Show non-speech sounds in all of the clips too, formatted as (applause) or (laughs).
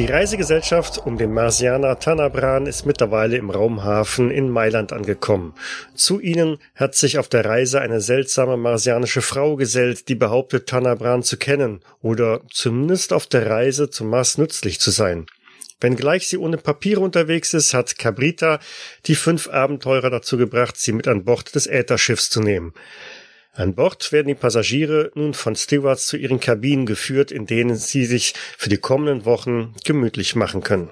Die Reisegesellschaft um den Marsianer Tanabran ist mittlerweile im Raumhafen in Mailand angekommen. Zu ihnen hat sich auf der Reise eine seltsame marsianische Frau gesellt, die behauptet, Tanabran zu kennen oder zumindest auf der Reise zum Mars nützlich zu sein. Wenngleich sie ohne Papiere unterwegs ist, hat Cabrita die fünf Abenteurer dazu gebracht, sie mit an Bord des Ätherschiffs zu nehmen. An Bord werden die Passagiere nun von Stewards zu ihren Kabinen geführt, in denen sie sich für die kommenden Wochen gemütlich machen können.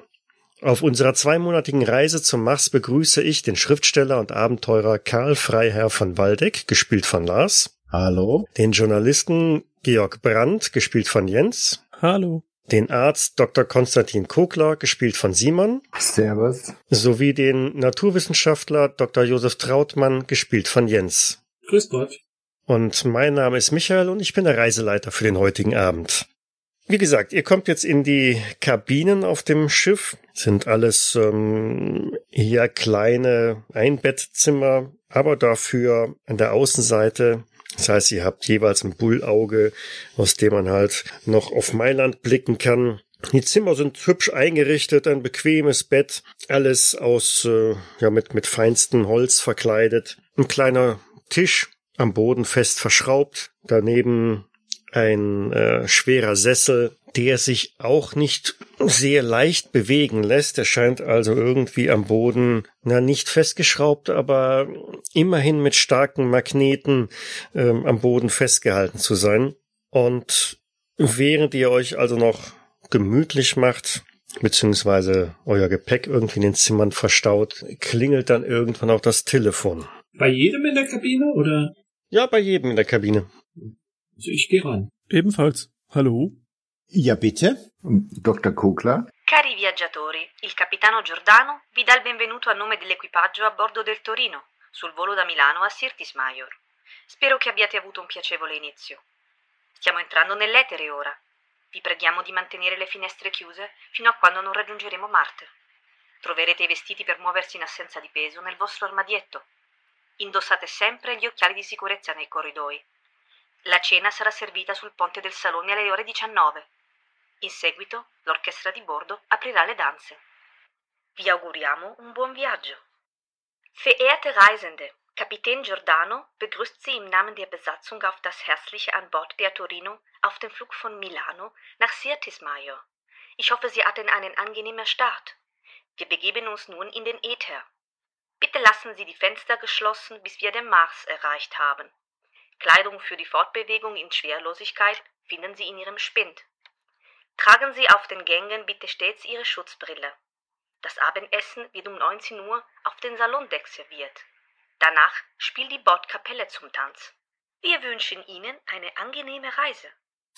Auf unserer zweimonatigen Reise zum Mars begrüße ich den Schriftsteller und Abenteurer Karl Freiherr von Waldeck, gespielt von Lars. Hallo. Den Journalisten Georg Brandt, gespielt von Jens. Hallo. Den Arzt Dr. Konstantin Kokler, gespielt von Simon. Servus. Sowie den Naturwissenschaftler Dr. Josef Trautmann, gespielt von Jens. Grüß Gott. Und mein Name ist Michael und ich bin der Reiseleiter für den heutigen Abend. Wie gesagt, ihr kommt jetzt in die Kabinen auf dem Schiff. Sind alles ähm, hier kleine Einbettzimmer, aber dafür an der Außenseite. Das heißt, ihr habt jeweils ein Bullauge, aus dem man halt noch auf Mailand blicken kann. Die Zimmer sind hübsch eingerichtet, ein bequemes Bett, alles aus äh, ja mit mit feinstem Holz verkleidet. Ein kleiner Tisch am Boden fest verschraubt, daneben ein äh, schwerer Sessel, der sich auch nicht sehr leicht bewegen lässt. Er scheint also irgendwie am Boden, na nicht festgeschraubt, aber immerhin mit starken Magneten ähm, am Boden festgehalten zu sein. Und während ihr euch also noch gemütlich macht, beziehungsweise euer Gepäck irgendwie in den Zimmern verstaut, klingelt dann irgendwann auch das Telefon. Bei jedem in der Kabine oder? Ja, bei jedem in der Kabine. Also ich gehe ran. Ebenfalls. Hallo? Ja, bitte. Dr. Kugler. Cari viaggiatori, il capitano Giordano vi dà il benvenuto a nome dell'equipaggio a bordo del Torino, sul volo da Milano a Sirtis Major. Spero che abbiate avuto un piacevole inizio. Stiamo entrando nell'etere ora. Vi preghiamo di mantenere le finestre chiuse fino a quando non raggiungeremo Marte. Troverete i vestiti per muoversi in assenza di peso nel vostro armadietto. Indossate sempre gli occhiali di sicurezza nei corridoi. La cena sarà servita sul ponte del Salone alle ore 19. In seguito, l'orchestra di bordo aprirà le danze. Vi auguriamo un buon viaggio. Verehrte Reisende, Kapitän Giordano begrüßt Sie im Namen der Besatzung auf das herzliche an Bord der Torino auf dem Flug von Milano nach Sirtis Major. Ich hoffe, Sie hatten einen angenehmen Start. Wir begeben uns nun in den Äther. Bitte lassen Sie die Fenster geschlossen, bis wir den Mars erreicht haben. Kleidung für die Fortbewegung in Schwerlosigkeit finden Sie in Ihrem Spind. Tragen Sie auf den Gängen bitte stets Ihre Schutzbrille. Das Abendessen wird um 19 Uhr auf den Salondeck serviert. Danach spielt die Bordkapelle zum Tanz. Wir wünschen Ihnen eine angenehme Reise.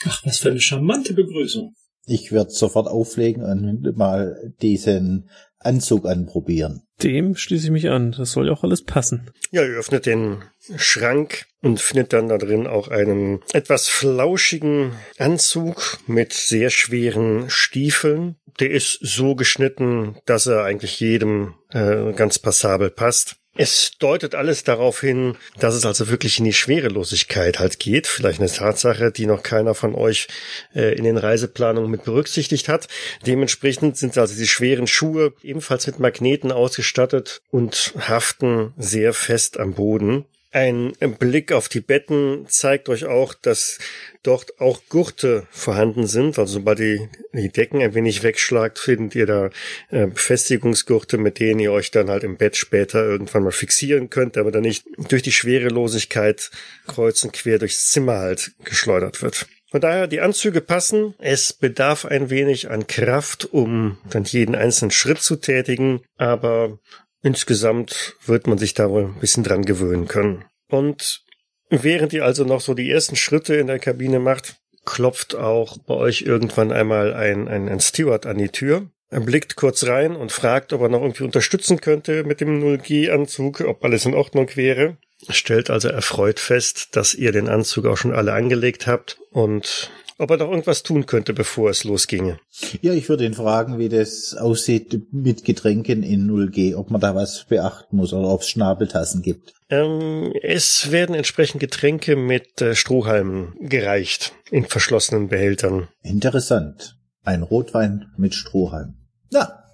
Ach, was für eine charmante Begrüßung. Ich werde sofort auflegen und mal diesen Anzug anprobieren. Dem schließe ich mich an. Das soll ja auch alles passen. Ja, ihr öffnet den Schrank und findet dann da drin auch einen etwas flauschigen Anzug mit sehr schweren Stiefeln. Der ist so geschnitten, dass er eigentlich jedem äh, ganz passabel passt. Es deutet alles darauf hin, dass es also wirklich in die Schwerelosigkeit halt geht. Vielleicht eine Tatsache, die noch keiner von euch äh, in den Reiseplanungen mit berücksichtigt hat. Dementsprechend sind also die schweren Schuhe ebenfalls mit Magneten ausgestattet und haften sehr fest am Boden. Ein Blick auf die Betten zeigt euch auch, dass dort auch Gurte vorhanden sind. Also sobald ihr die Decken ein wenig wegschlagt, findet ihr da äh, Befestigungsgurte, mit denen ihr euch dann halt im Bett später irgendwann mal fixieren könnt, aber dann nicht durch die Schwerelosigkeit kreuz und quer durchs Zimmer halt geschleudert wird. Von daher, die Anzüge passen. Es bedarf ein wenig an Kraft, um dann jeden einzelnen Schritt zu tätigen, aber Insgesamt wird man sich da wohl ein bisschen dran gewöhnen können. Und während ihr also noch so die ersten Schritte in der Kabine macht, klopft auch bei euch irgendwann einmal ein, ein, ein Steward an die Tür. Er blickt kurz rein und fragt, ob er noch irgendwie unterstützen könnte mit dem 0G-Anzug, ob alles in Ordnung wäre. Stellt also erfreut fest, dass ihr den Anzug auch schon alle angelegt habt und ob er noch irgendwas tun könnte, bevor es losginge. Ja, ich würde ihn fragen, wie das aussieht mit Getränken in 0G, ob man da was beachten muss oder ob es Schnabeltassen gibt. Ähm, es werden entsprechend Getränke mit äh, Strohhalmen gereicht in verschlossenen Behältern. Interessant. Ein Rotwein mit Strohhalm. Na,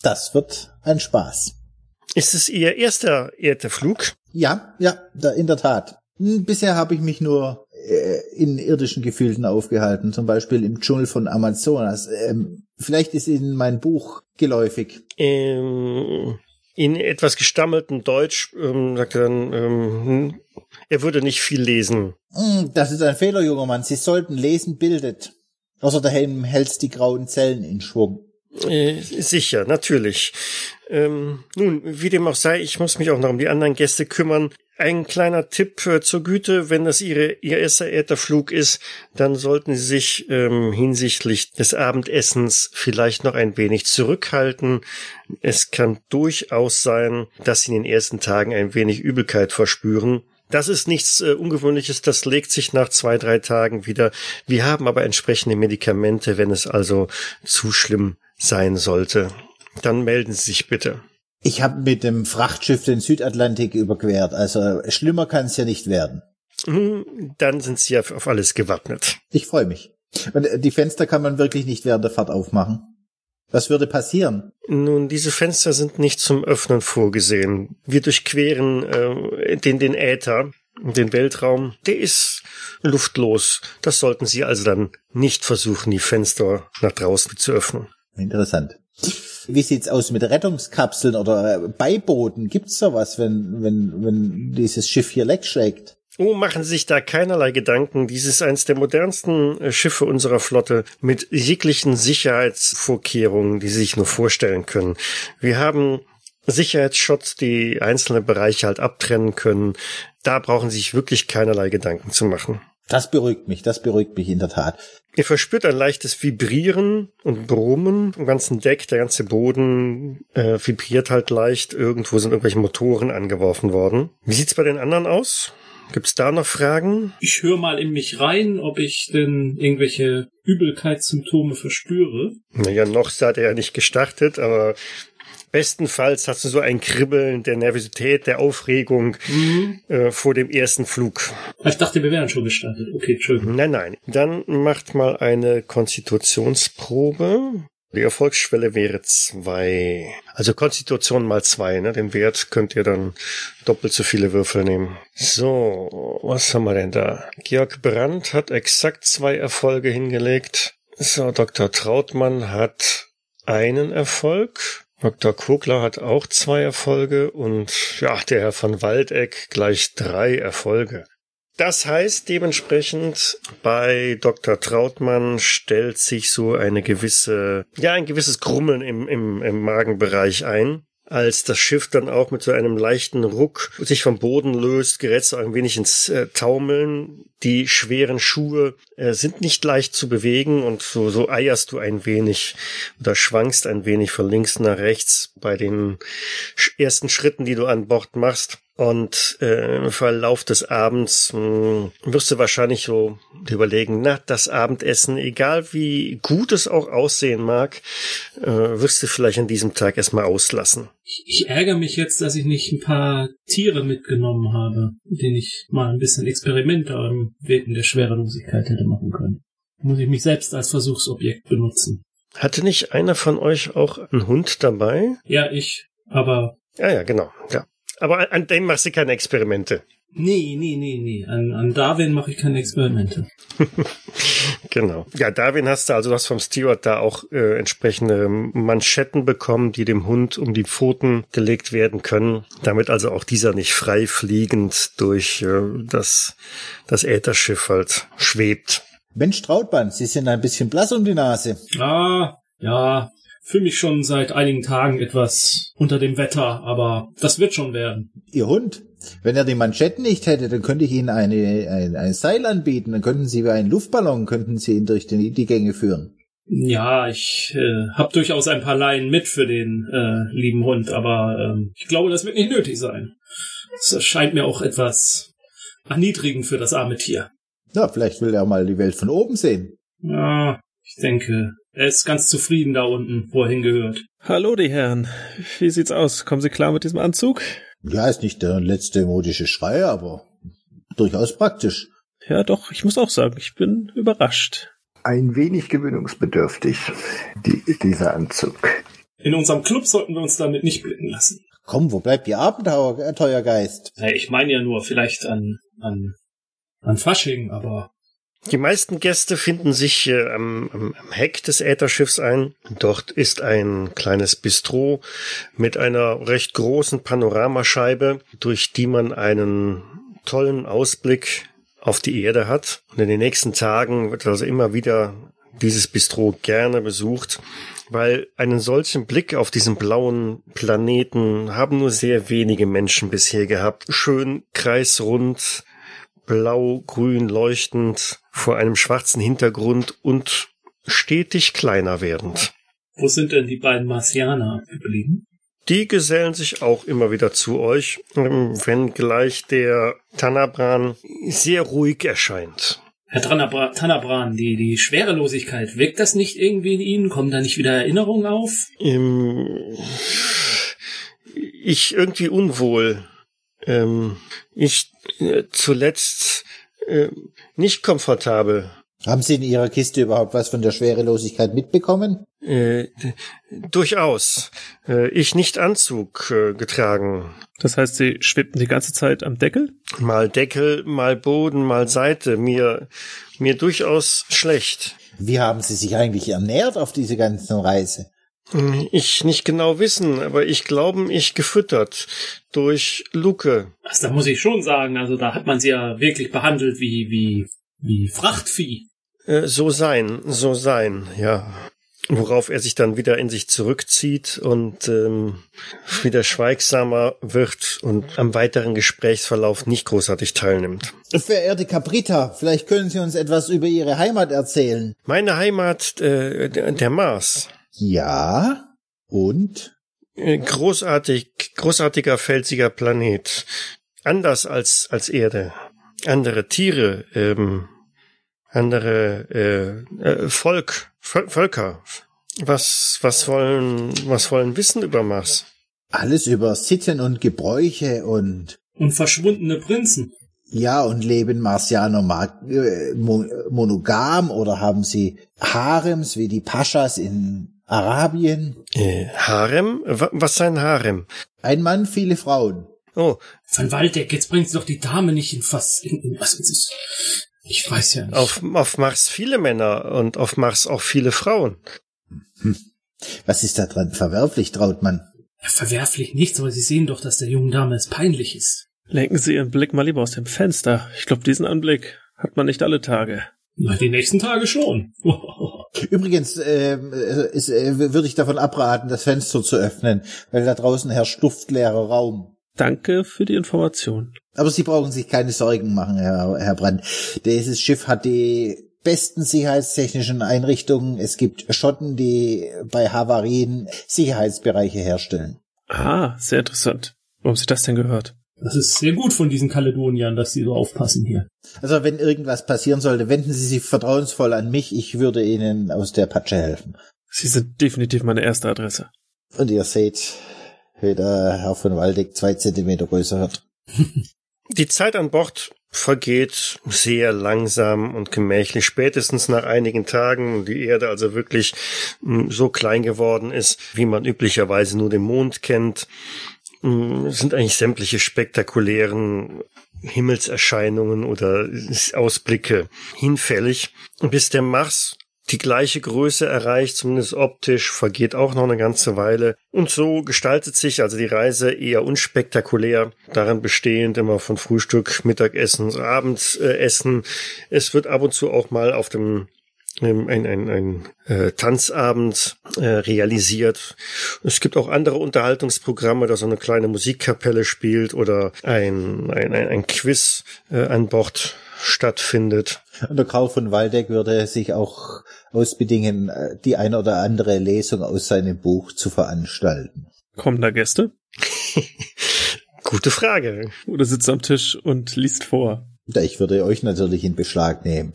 das wird ein Spaß. Ist es Ihr erster Erdeflug? Ja, ja, da, in der Tat. Hm, Bisher habe ich mich nur in irdischen Gefilden aufgehalten, zum Beispiel im Dschungel von Amazonas. Ähm, vielleicht ist Ihnen mein Buch geläufig. Ähm, in etwas gestammeltem Deutsch ähm, sagt er dann, ähm, hm, er würde nicht viel lesen. Hm, Das ist ein Fehler, junger Mann. Sie sollten lesen bildet. Außerdem hältst die grauen Zellen in Schwung. Äh, sicher, natürlich. Ähm, nun, wie dem auch sei, ich muss mich auch noch um die anderen Gäste kümmern. Ein kleiner Tipp äh, zur Güte, wenn das ihre, Ihr erster Ätherflug ist, dann sollten Sie sich ähm, hinsichtlich des Abendessens vielleicht noch ein wenig zurückhalten. Es kann durchaus sein, dass Sie in den ersten Tagen ein wenig Übelkeit verspüren. Das ist nichts äh, Ungewöhnliches, das legt sich nach zwei, drei Tagen wieder. Wir haben aber entsprechende Medikamente, wenn es also zu schlimm sein sollte. Dann melden Sie sich bitte. Ich habe mit dem Frachtschiff den Südatlantik überquert, also schlimmer kann es ja nicht werden. Hm, Dann sind Sie auf auf alles gewappnet. Ich freue mich. Äh, Die Fenster kann man wirklich nicht während der Fahrt aufmachen. Was würde passieren? Nun, diese Fenster sind nicht zum Öffnen vorgesehen. Wir durchqueren äh, den, den Äther, den Weltraum. Der ist luftlos. Das sollten Sie also dann nicht versuchen, die Fenster nach draußen zu öffnen. Interessant. Wie sieht's aus mit Rettungskapseln oder äh, Beibooten? Gibt's sowas, wenn, wenn, wenn dieses Schiff hier leck schlägt? Oh, machen Sie sich da keinerlei Gedanken. Dies ist eines der modernsten äh, Schiffe unserer Flotte mit jeglichen Sicherheitsvorkehrungen, die Sie sich nur vorstellen können. Wir haben Sicherheitsshots, die einzelne Bereiche halt abtrennen können. Da brauchen Sie sich wirklich keinerlei Gedanken zu machen. Das beruhigt mich, das beruhigt mich in der Tat. Ihr verspürt ein leichtes Vibrieren und Brummen am ganzen Deck. Der ganze Boden äh, vibriert halt leicht. Irgendwo sind irgendwelche Motoren angeworfen worden. Wie sieht's bei den anderen aus? Gibt's da noch Fragen? Ich höre mal in mich rein, ob ich denn irgendwelche Übelkeitssymptome verspüre. Naja, noch seid ihr ja nicht gestartet, aber bestenfalls hast du so ein Kribbeln der Nervosität, der Aufregung äh, vor dem ersten Flug. Ich dachte, wir wären schon gestartet. Okay, Entschuldigung. Nein, nein. Dann macht mal eine Konstitutionsprobe. Die Erfolgsschwelle wäre zwei. Also Konstitution mal zwei, ne? Den Wert könnt ihr dann doppelt so viele Würfel nehmen. So, was haben wir denn da? Georg Brandt hat exakt zwei Erfolge hingelegt. So, Dr. Trautmann hat einen Erfolg. Dr. Kogler hat auch zwei Erfolge und ja, der Herr von Waldeck gleich drei Erfolge. Das heißt dementsprechend, bei Dr. Trautmann stellt sich so eine gewisse, ja, ein gewisses Grummeln im, im, im Magenbereich ein. Als das Schiff dann auch mit so einem leichten Ruck sich vom Boden löst, gerät so ein wenig ins äh, Taumeln. Die schweren Schuhe äh, sind nicht leicht zu bewegen und so, so eierst du ein wenig oder schwankst ein wenig von links nach rechts bei den ersten Schritten, die du an Bord machst. Und äh, im Verlauf des Abends mh, wirst du wahrscheinlich so überlegen, na, das Abendessen, egal wie gut es auch aussehen mag, äh, wirst du vielleicht an diesem Tag erstmal auslassen. Ich, ich ärgere mich jetzt, dass ich nicht ein paar Tiere mitgenommen habe, mit denen ich mal ein bisschen Experimente am Wirken der Schwerelosigkeit hätte machen können. Muss ich mich selbst als Versuchsobjekt benutzen. Hatte nicht einer von euch auch einen Hund dabei? Ja, ich. Aber Ja, ja, genau, ja. Aber an, an dem machst du keine Experimente. nee, nee, nee, nee. An, an Darwin mache ich keine Experimente. (laughs) Genau. Ja, Darwin hast du also du hast vom Steward da auch äh, entsprechende Manschetten bekommen, die dem Hund um die Pfoten gelegt werden können, damit also auch dieser nicht frei fliegend durch äh, das das Ätherschiff halt schwebt. Mensch, Trautmann, Sie sind ein bisschen blass um die Nase. Ah, ja. Fühle mich schon seit einigen Tagen etwas unter dem Wetter, aber das wird schon werden. Ihr Hund. Wenn er die Manschetten nicht hätte, dann könnte ich Ihnen eine, ein, ein Seil anbieten. Dann könnten Sie wie einen Luftballon, könnten Sie ihn durch die, die Gänge führen. Ja, ich äh, habe durchaus ein paar Laien mit für den äh, lieben Hund, aber ähm, ich glaube, das wird nicht nötig sein. Das scheint mir auch etwas erniedrigend für das arme Tier. Na, vielleicht will er mal die Welt von oben sehen. Ja, ich denke, er ist ganz zufrieden da unten, wo er hingehört. Hallo, die Herren. Wie sieht's aus? Kommen Sie klar mit diesem Anzug? Ja, ist nicht der letzte modische Schrei, aber durchaus praktisch. Ja, doch, ich muss auch sagen, ich bin überrascht. ein wenig gewöhnungsbedürftig, die, dieser Anzug. In unserem Club sollten wir uns damit nicht blicken lassen. Komm, wo bleibt Ihr Abenteuergeist? Ja, ich meine ja nur vielleicht an, an, an Fasching, aber Die meisten Gäste finden sich äh, am, am, am Heck des Ätherschiffs ein. Dort ist ein kleines Bistro mit einer recht großen Panoramascheibe, durch die man einen tollen Ausblick auf die Erde hat. Und in den nächsten Tagen wird also immer wieder dieses Bistro gerne besucht, weil einen solchen Blick auf diesen blauen Planeten haben nur sehr wenige Menschen bisher gehabt. Schön kreisrund, blau, grün leuchtend vor einem schwarzen Hintergrund und stetig kleiner werdend. wo sind denn die beiden Marsianer geblieben? Die gesellen sich auch immer wieder zu euch, ähm, wenngleich der Tanabran sehr ruhig erscheint. Herr Tanabra Tanabran, die, die Schwerelosigkeit, wirkt das nicht irgendwie in Ihnen? Kommen da nicht wieder Erinnerungen auf? Ähm, ich irgendwie unwohl. Ähm, ich äh, zuletzt äh, nicht komfortabel. Haben Sie in Ihrer Kiste überhaupt was von der Schwerelosigkeit mitbekommen? Äh, durchaus. Äh, ich nicht Anzug äh, getragen. Das heißt, sie schwebten die ganze Zeit am Deckel? Mal Deckel, mal Boden, mal Seite. Mir, mir durchaus schlecht. Wie haben Sie sich eigentlich ernährt auf diese ganzen Reise? Ich nicht genau wissen, aber ich glaube, ich gefüttert durch Luke. Also, da muss ich schon sagen, also da hat man sie ja wirklich behandelt wie, wie, wie Frachtvieh. Äh, so sein, so sein, ja. Worauf er sich dann wieder in sich zurückzieht und ähm, wieder schweigsamer wird und am weiteren Gesprächsverlauf nicht großartig teilnimmt. Verehrte Caprita, vielleicht können Sie uns etwas über Ihre Heimat erzählen. Meine Heimat, äh, der, der Mars. Ja? Und? Äh, Großartig, großartiger felsiger Planet. Anders als, als Erde. Andere Tiere, ähm, andere äh, äh, Volk, Völ Völker. Was, was wollen, was wollen wissen über Mars? Alles über Sitten und Gebräuche und Und verschwundene Prinzen. ja, und leben Marsianer ma- äh, mo- monogam oder haben sie Harems wie die Paschas in Arabien? Äh, Harem? Wa- Was sein Harem? Ein Mann, viele Frauen. Oh, Van Waldeck, jetzt bringt sie doch die Dame nicht in Fass. In, in, was ist es? Ich weiß ja nicht. auf, auf Mars viele Männer und auf Mars auch viele Frauen. Was ist da dran verwerflich, Trautmann? Ja, verwerflich nichts, aber Sie sehen doch, dass der jungen Dame es peinlich ist. Lenken Sie Ihren Blick mal lieber aus dem Fenster. Ich glaube, diesen Anblick hat man nicht alle Tage. Na, die nächsten Tage schon. (laughs) Übrigens ähm, äh, ist, äh, würde ich davon abraten, das Fenster zu öffnen, weil da draußen herrscht duftleerer Raum. Danke für die Information. Aber Sie brauchen sich keine Sorgen machen, Herr, Herr Brandt. Dieses Schiff hat die besten sicherheitstechnischen Einrichtungen. Es gibt Schotten, die bei Havarien Sicherheitsbereiche herstellen. Ah, sehr interessant. Wo haben Sie das denn gehört? Das ist sehr gut von diesen Kaledoniern, dass sie so aufpassen hier. Also wenn irgendwas passieren sollte, wenden Sie sich vertrauensvoll an mich. Ich würde Ihnen aus der Patsche helfen. Sie sind definitiv meine erste Adresse. Und ihr seht, wie der Herr von Waldeck zwei Zentimeter größer wird. (laughs) Die Zeit an Bord vergeht sehr langsam und gemächlich. Spätestens nach einigen Tagen die Erde also wirklich mh, so klein geworden ist, wie man üblicherweise nur den Mond kennt, sind eigentlich sämtliche spektakulären Himmelserscheinungen oder Ausblicke hinfällig, bis der Mars die gleiche Größe erreicht, zumindest optisch, vergeht auch noch eine ganze Weile. Und so gestaltet sich also die Reise eher unspektakulär, darin bestehend immer von Frühstück, Mittagessen, Abendessen. Es wird ab und zu auch mal auf dem ähm, ein, ein, ein äh, Tanzabend äh, realisiert. Es gibt auch andere Unterhaltungsprogramme, da so eine kleine Musikkapelle spielt oder ein, ein, ein, ein Quiz äh, an Bord stattfindet. Und der Karl von Waldeck würde sich auch ausbedingen, äh, die ein oder andere Lesung aus seinem Buch zu veranstalten. Kommen da Gäste? (laughs) Gute Frage. Oder sitzt am Tisch und liest vor? Ich würde euch natürlich in Beschlag nehmen.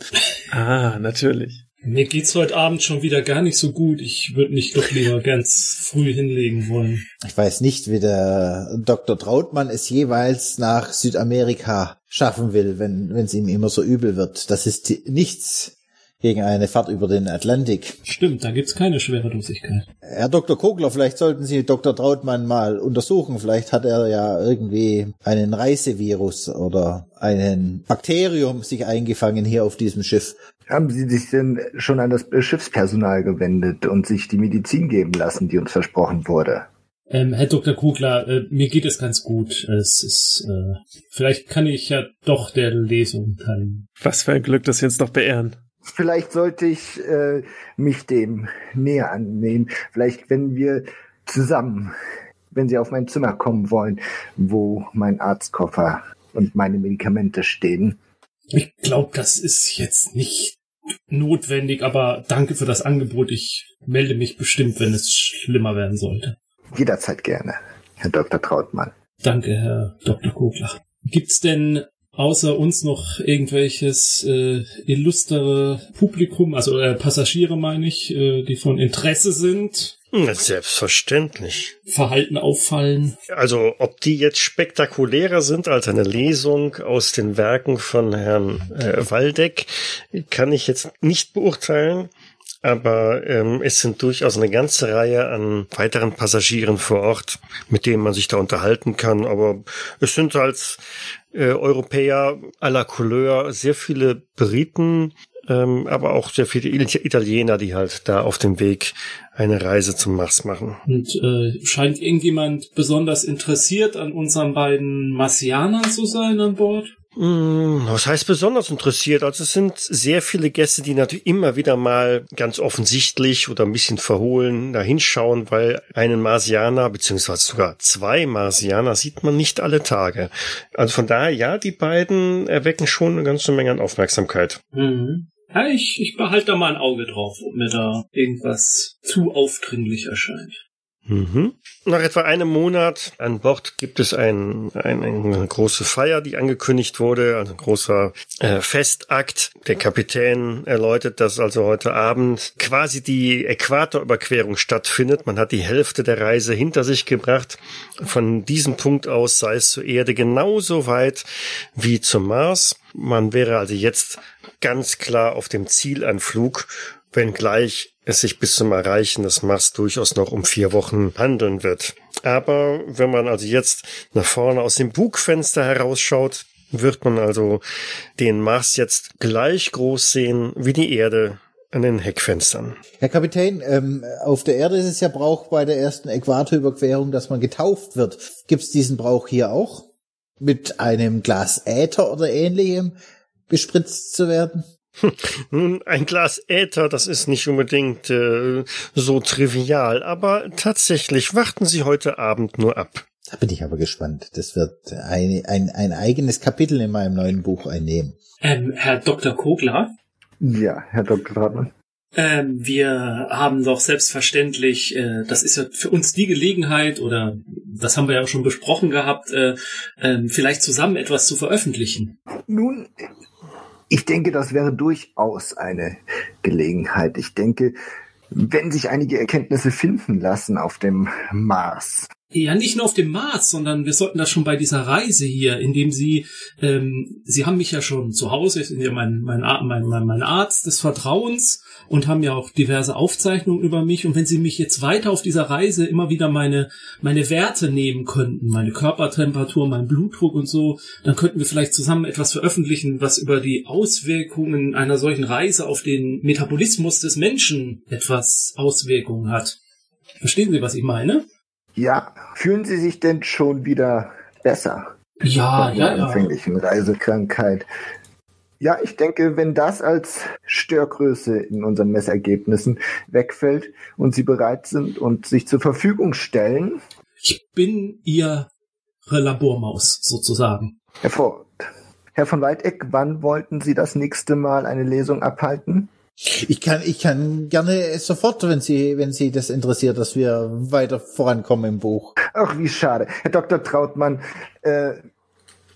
Ah, natürlich. Mir geht's heute Abend schon wieder gar nicht so gut. Ich würde mich doch lieber ganz früh hinlegen wollen. Ich weiß nicht, wie der Dr. Trautmann es jeweils nach Südamerika schaffen will, wenn es ihm immer so übel wird. Das ist die- nichts gegen eine Fahrt über den Atlantik. Stimmt, da gibt's keine Schwerelosigkeit. Herr Dr. Kogler, vielleicht sollten Sie Dr. Trautmann mal untersuchen. Vielleicht hat er ja irgendwie einen Reisevirus oder einen Bakterium sich eingefangen hier auf diesem Schiff. Haben Sie sich denn schon an das Schiffspersonal gewendet und sich die Medizin geben lassen, die uns versprochen wurde? Ähm, Herr Dr. Kugler, äh, mir geht es ganz gut. Es ist, äh, vielleicht kann ich ja doch der Lesung teilnehmen. Was für ein Glück, dass Sie uns noch beehren. Vielleicht sollte ich äh, mich dem näher annehmen. Vielleicht, wenn wir zusammen, wenn Sie auf mein Zimmer kommen wollen, wo mein Arztkoffer und meine Medikamente stehen. Ich glaube, das ist jetzt nicht notwendig, aber danke für das Angebot. Ich melde mich bestimmt, wenn es schlimmer werden sollte. Jederzeit gerne, Herr Dr. Trautmann. Danke, Herr Dr. Kogler. Gibt's denn außer uns noch irgendwelches äh, illustere Publikum, also äh, Passagiere meine ich, äh, die von Interesse sind, Selbstverständlich. Verhalten auffallen? Also, ob die jetzt spektakulärer sind als eine Lesung aus den Werken von Herrn äh, Waldeck, kann ich jetzt nicht beurteilen. Aber ähm, es sind durchaus eine ganze Reihe an weiteren Passagieren vor Ort, mit denen man sich da unterhalten kann. Aber es sind als äh, Europäer à la Couleur sehr viele Briten, ähm, aber auch sehr viele It- Italiener, die halt da auf dem Weg eine Reise zum Mars machen. Und äh, scheint irgendjemand besonders interessiert an unseren beiden Marsianern zu sein an Bord? Hm, Was heißt besonders interessiert? Also es sind sehr viele Gäste, die natürlich immer wieder mal ganz offensichtlich oder ein bisschen verhohlen da hinschauen, weil einen Marsianer, beziehungsweise sogar zwei Marsianer sieht man nicht alle Tage. Also von daher, ja, die beiden erwecken schon eine ganze Menge an Aufmerksamkeit. Mhm. Ja, ich, ich behalte da mal ein Auge drauf, ob mir da irgendwas zu aufdringlich erscheint. Mhm. Nach etwa einem Monat an Bord gibt es ein, ein, eine große Feier, die angekündigt wurde, also ein großer äh, Festakt. Der Kapitän erläutert, dass also heute Abend quasi die Äquatorüberquerung stattfindet. Man hat die Hälfte der Reise hinter sich gebracht. Von diesem Punkt aus sei es zur Erde genauso weit wie zum Mars. Man wäre also jetzt ganz klar auf dem Zielanflug, wenngleich es sich bis zum Erreichen des Mars durchaus noch um vier Wochen handeln wird. Aber wenn man also jetzt nach vorne aus dem Bugfenster herausschaut, wird man also den Mars jetzt gleich groß sehen wie die Erde an den Heckfenstern. Herr Kapitän, ähm, auf der Erde ist es ja Brauch bei der ersten Äquatorüberquerung, dass man getauft wird. Gibt's diesen Brauch hier auch? Mit einem Glas Äther oder ähnlichem bespritzt zu werden? Nun, ein Glas Äther, das ist nicht unbedingt äh, so trivial, aber tatsächlich warten Sie heute Abend nur ab. Da bin ich aber gespannt. Das wird ein, ein, ein eigenes Kapitel in meinem neuen Buch einnehmen. Ähm, Herr Dr. Kogler, Ja, Herr Dr. Trautmann. ähm, wir haben doch selbstverständlich, äh, das ist ja für uns die Gelegenheit, oder das haben wir ja auch schon besprochen gehabt, äh, ähm, vielleicht zusammen etwas zu veröffentlichen. Nun, ich denke, das wäre durchaus eine Gelegenheit. Ich denke, wenn sich einige Erkenntnisse finden lassen auf dem Mars, Ja, nicht nur auf dem Mars, sondern wir sollten das schon bei dieser Reise hier, indem Sie, ähm, Sie haben mich ja schon zu Hause, sind ja mein, mein, mein, mein, Arzt des Vertrauens und haben ja auch diverse Aufzeichnungen über mich. Und wenn Sie mich jetzt weiter auf dieser Reise immer wieder meine, meine Werte nehmen könnten, meine Körpertemperatur, mein Blutdruck und so, dann könnten wir vielleicht zusammen etwas veröffentlichen, was über die Auswirkungen einer solchen Reise auf den Metabolismus des Menschen etwas Auswirkungen hat. Verstehen Sie, was ich meine? Ja, fühlen Sie sich denn schon wieder besser? Ja, von der anfänglichen Reisekrankheit. Ja, ich denke, wenn das als Störgröße in unseren Messergebnissen wegfällt und Sie bereit sind und sich zur Verfügung stellen, Ich bin Ihre Labormaus sozusagen. hervorragend. Herr von Waldeck, wann wollten Sie das nächste Mal eine Lesung abhalten? Ich kann, ich kann gerne sofort, wenn Sie, wenn Sie das interessiert, dass wir weiter vorankommen im Buch. Ach, wie schade. Herr Dr. Trautmann, äh,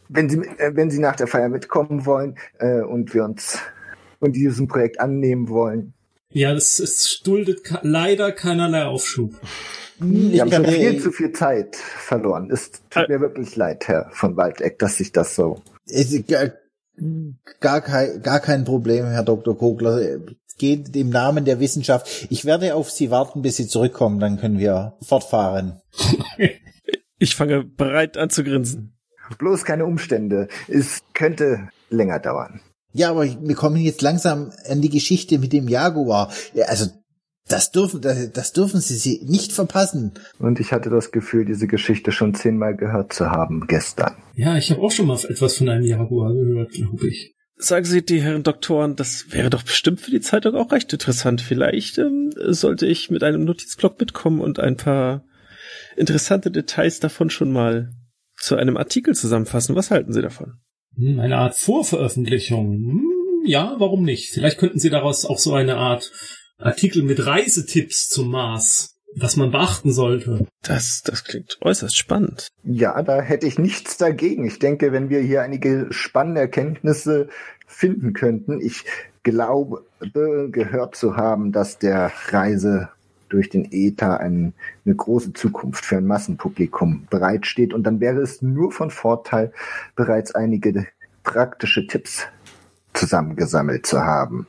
wenn Sie, äh, wenn Sie nach der Feier mitkommen wollen äh, und wir uns und diesem Projekt annehmen wollen. Ja, das, es duldet leider keinerlei Aufschub. Ich Wir haben kann schon viel zu viel Zeit verloren. Es tut mir wirklich leid, Herr von Waldeck, dass sich das so. Gar, kein, gar kein Problem, Herr Dr. Kogler. geht im Namen der Wissenschaft. Ich werde auf Sie warten, bis Sie zurückkommen, dann können wir fortfahren. (laughs) Ich fange bereit an zu grinsen. Bloß keine Umstände. Es könnte länger dauern. Ja, aber wir kommen jetzt langsam an die Geschichte mit dem Jaguar. Ja, also das dürfen, das, das dürfen Sie sie nicht verpassen. Und ich hatte das Gefühl, diese Geschichte schon zehnmal gehört zu haben gestern. Ja, ich habe auch schon mal etwas von einem Jaguar gehört, glaube ich. Sagen Sie, die Herren Doktoren, das wäre doch bestimmt für die Zeitung auch recht interessant. Vielleicht ähm, sollte ich mit einem Notizblock mitkommen und ein paar interessante Details davon schon mal zu einem Artikel zusammenfassen. Was halten Sie davon? Hm, eine Art Vorveröffentlichung. Hm, ja, warum nicht? Vielleicht könnten Sie daraus auch so eine Art Artikel mit Reisetipps zum Mars, was man beachten sollte. Das, das klingt äußerst spannend. Ja, da hätte ich nichts dagegen. Ich denke, wenn wir hier einige spannende Erkenntnisse finden könnten, ich glaube, gehört zu haben, dass der Reise durch den Äther ein, eine große Zukunft für ein Massenpublikum bereitsteht. Und dann wäre es nur von Vorteil, bereits einige praktische Tipps zusammengesammelt zu haben.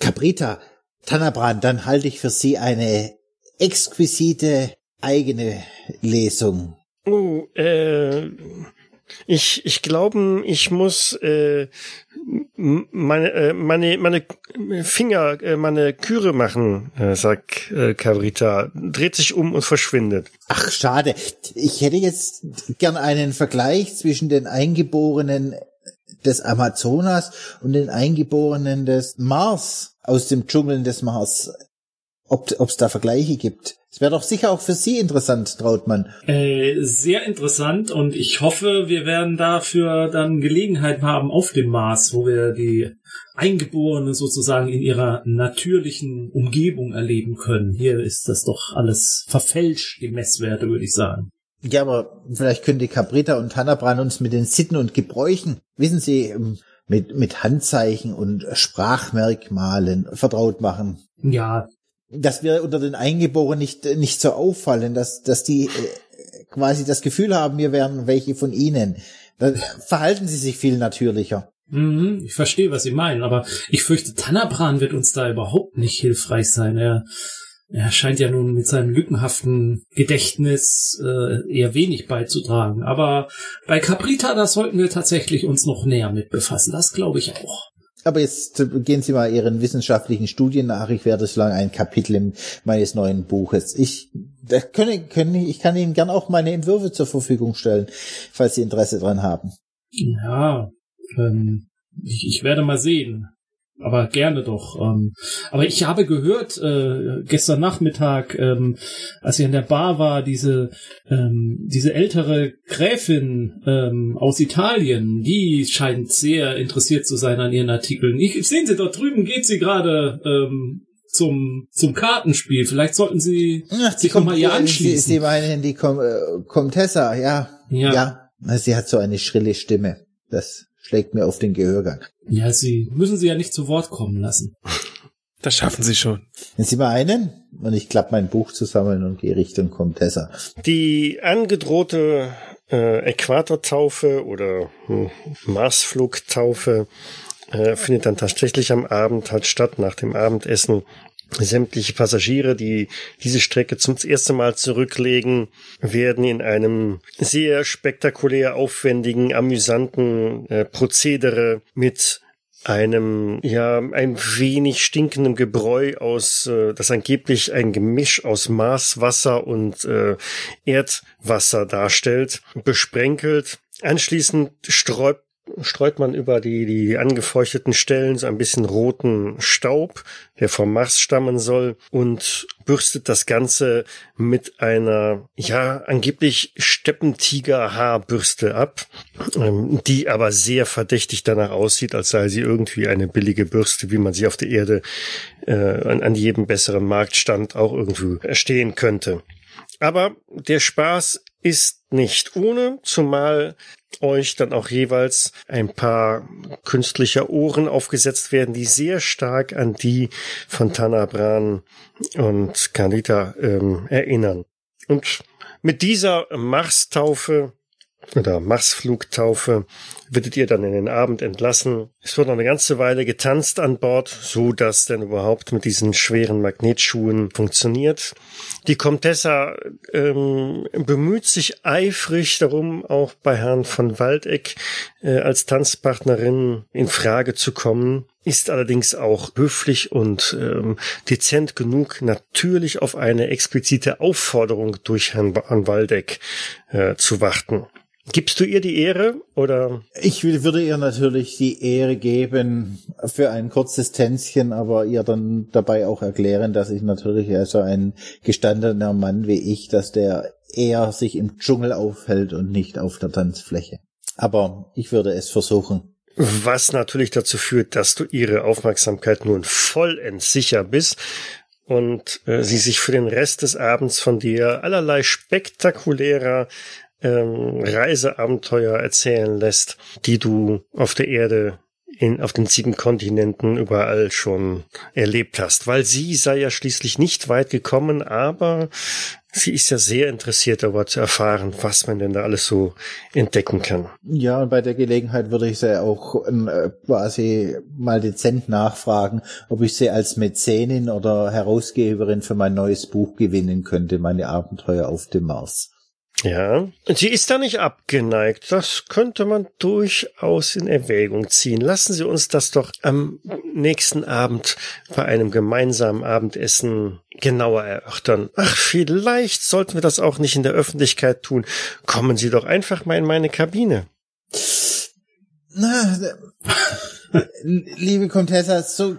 Cabrita, Tannerbrand, dann halte ich für Sie eine exquisite eigene Lesung. Oh, äh, ich, ich glaube, ich muss äh, meine, äh, meine, meine Finger, äh, meine Küre machen, äh, sagt äh, Cavrita, dreht sich um und verschwindet. Ach, schade. Ich hätte jetzt gern einen Vergleich zwischen den Eingeborenen des Amazonas und den Eingeborenen des Mars aus dem Dschungeln des Mars. Ob es da Vergleiche gibt. Es wäre doch sicher auch für Sie interessant, Trautmann. Äh, sehr interessant und ich hoffe, wir werden dafür dann Gelegenheit haben auf dem Mars, wo wir die Eingeborenen sozusagen in ihrer natürlichen Umgebung erleben können. Hier ist das doch alles verfälscht, die Messwerte, würde ich sagen. Ja, aber vielleicht können die Cabrita und Hannabran uns mit den Sitten und Gebräuchen, wissen Sie, ähm, mit, mit Handzeichen und Sprachmerkmalen vertraut machen. Ja. Dass wir unter den Eingeborenen nicht, nicht so auffallen, dass, dass die äh, quasi das Gefühl haben, wir wären welche von ihnen. Dann verhalten sie sich viel natürlicher. Mhm, ich verstehe, was Sie meinen, aber ich fürchte, Tanabran wird uns da überhaupt nicht hilfreich sein. Er er scheint ja nun mit seinem lückenhaften Gedächtnis äh, eher wenig beizutragen. Aber bei Caprita, da sollten wir tatsächlich uns noch näher mit befassen. Das glaube ich auch. Aber jetzt gehen Sie mal Ihren wissenschaftlichen Studien nach. Ich werde so lange ein Kapitel meines neuen Buches. Ich, das können, können, ich kann Ihnen gern auch meine Entwürfe zur Verfügung stellen, falls Sie Interesse dran haben. Ja, ähm, ich, ich werde mal sehen. Aber gerne doch. Ähm, aber ich habe gehört, äh, gestern Nachmittag, ähm, als ich in der Bar war, diese, ähm, diese ältere Gräfin ähm, aus Italien, die scheint sehr interessiert zu sein an ihren Artikeln. Ich, sehen Sie, dort drüben geht sie gerade ähm, zum, zum Kartenspiel. Vielleicht sollten Sie Ach, sich nochmal hier anschließen. Sie, Sie meinen die Com äh, Comtessa, ja. Ja. ja. Sie hat so eine schrille Stimme. Das schlägt mir auf den Gehörgang. Ja, Sie müssen sie ja nicht zu Wort kommen lassen. Das schaffen Sie schon. Wenn Sie mal einen und ich klappe mein Buch zusammen und gehe Richtung Comtessa. Die angedrohte äh, Äquatortaufe oder hm, Marsflugtaufe äh, findet dann tatsächlich am Abend halt statt, nach dem Abendessen sämtliche Passagiere, die diese Strecke zum ersten Mal zurücklegen, werden in einem sehr spektakulär aufwendigen, amüsanten äh, Prozedere mit einem ja ein wenig stinkendem Gebräu aus äh, das angeblich ein Gemisch aus Marswasser und äh, Erdwasser darstellt besprenkelt. Anschließend sträubt streut man über die, die angefeuchteten Stellen so ein bisschen roten Staub, der vom Mars stammen soll, und bürstet das Ganze mit einer, ja, angeblich Steppentiger-Haarbürste ab, ähm, die aber sehr verdächtig danach aussieht, als sei sie irgendwie eine billige Bürste, wie man sie auf der Erde äh, an, an jedem besseren Marktstand auch irgendwie erstehen könnte. Aber der Spaß ist nicht ohne, zumal euch dann auch jeweils ein paar künstliche Ohren aufgesetzt werden, die sehr stark an die von Tanabran und Kanita ähm, erinnern. Und mit dieser Mars-Taufe oder Marsflugtaufe werdet ihr dann in den Abend entlassen. Es wird noch eine ganze Weile getanzt an Bord, so dass denn überhaupt mit diesen schweren Magnetschuhen funktioniert. Die Comtessa ähm, bemüht sich eifrig darum, auch bei Herrn von Waldeck äh, als Tanzpartnerin in Frage zu kommen ist allerdings auch höflich und ähm, dezent genug, natürlich auf eine explizite Aufforderung durch Herrn Van Waldeck äh, zu warten. Gibst du ihr die Ehre oder? Ich würde ihr natürlich die Ehre geben für ein kurzes Tänzchen, aber ihr dann dabei auch erklären, dass ich natürlich also ein gestandener Mann wie ich, dass der eher sich im Dschungel aufhält und nicht auf der Tanzfläche. Aber ich würde es versuchen. Was natürlich dazu führt, dass du ihre Aufmerksamkeit nun vollends sicher bist und äh, sie sich für den Rest des Abends von dir allerlei spektakulärer ähm, Reiseabenteuer erzählen lässt, die du auf der Erde in, auf den sieben Kontinenten überall schon erlebt hast, weil sie sei ja schließlich nicht weit gekommen, aber sie ist ja sehr interessiert darüber zu erfahren, was man denn da alles so entdecken kann. Ja, und bei der Gelegenheit würde ich sie auch äh, quasi mal dezent nachfragen, ob ich sie als Mäzenin oder Herausgeberin für mein neues Buch gewinnen könnte, meine Abenteuer auf dem Mars. Ja, sie ist da nicht abgeneigt. Das könnte man durchaus in Erwägung ziehen. Lassen Sie uns das doch am nächsten Abend bei einem gemeinsamen Abendessen genauer erörtern. Ach, vielleicht sollten wir das auch nicht in der Öffentlichkeit tun. Kommen Sie doch einfach mal in meine Kabine. Na, (laughs) liebe Contessa, so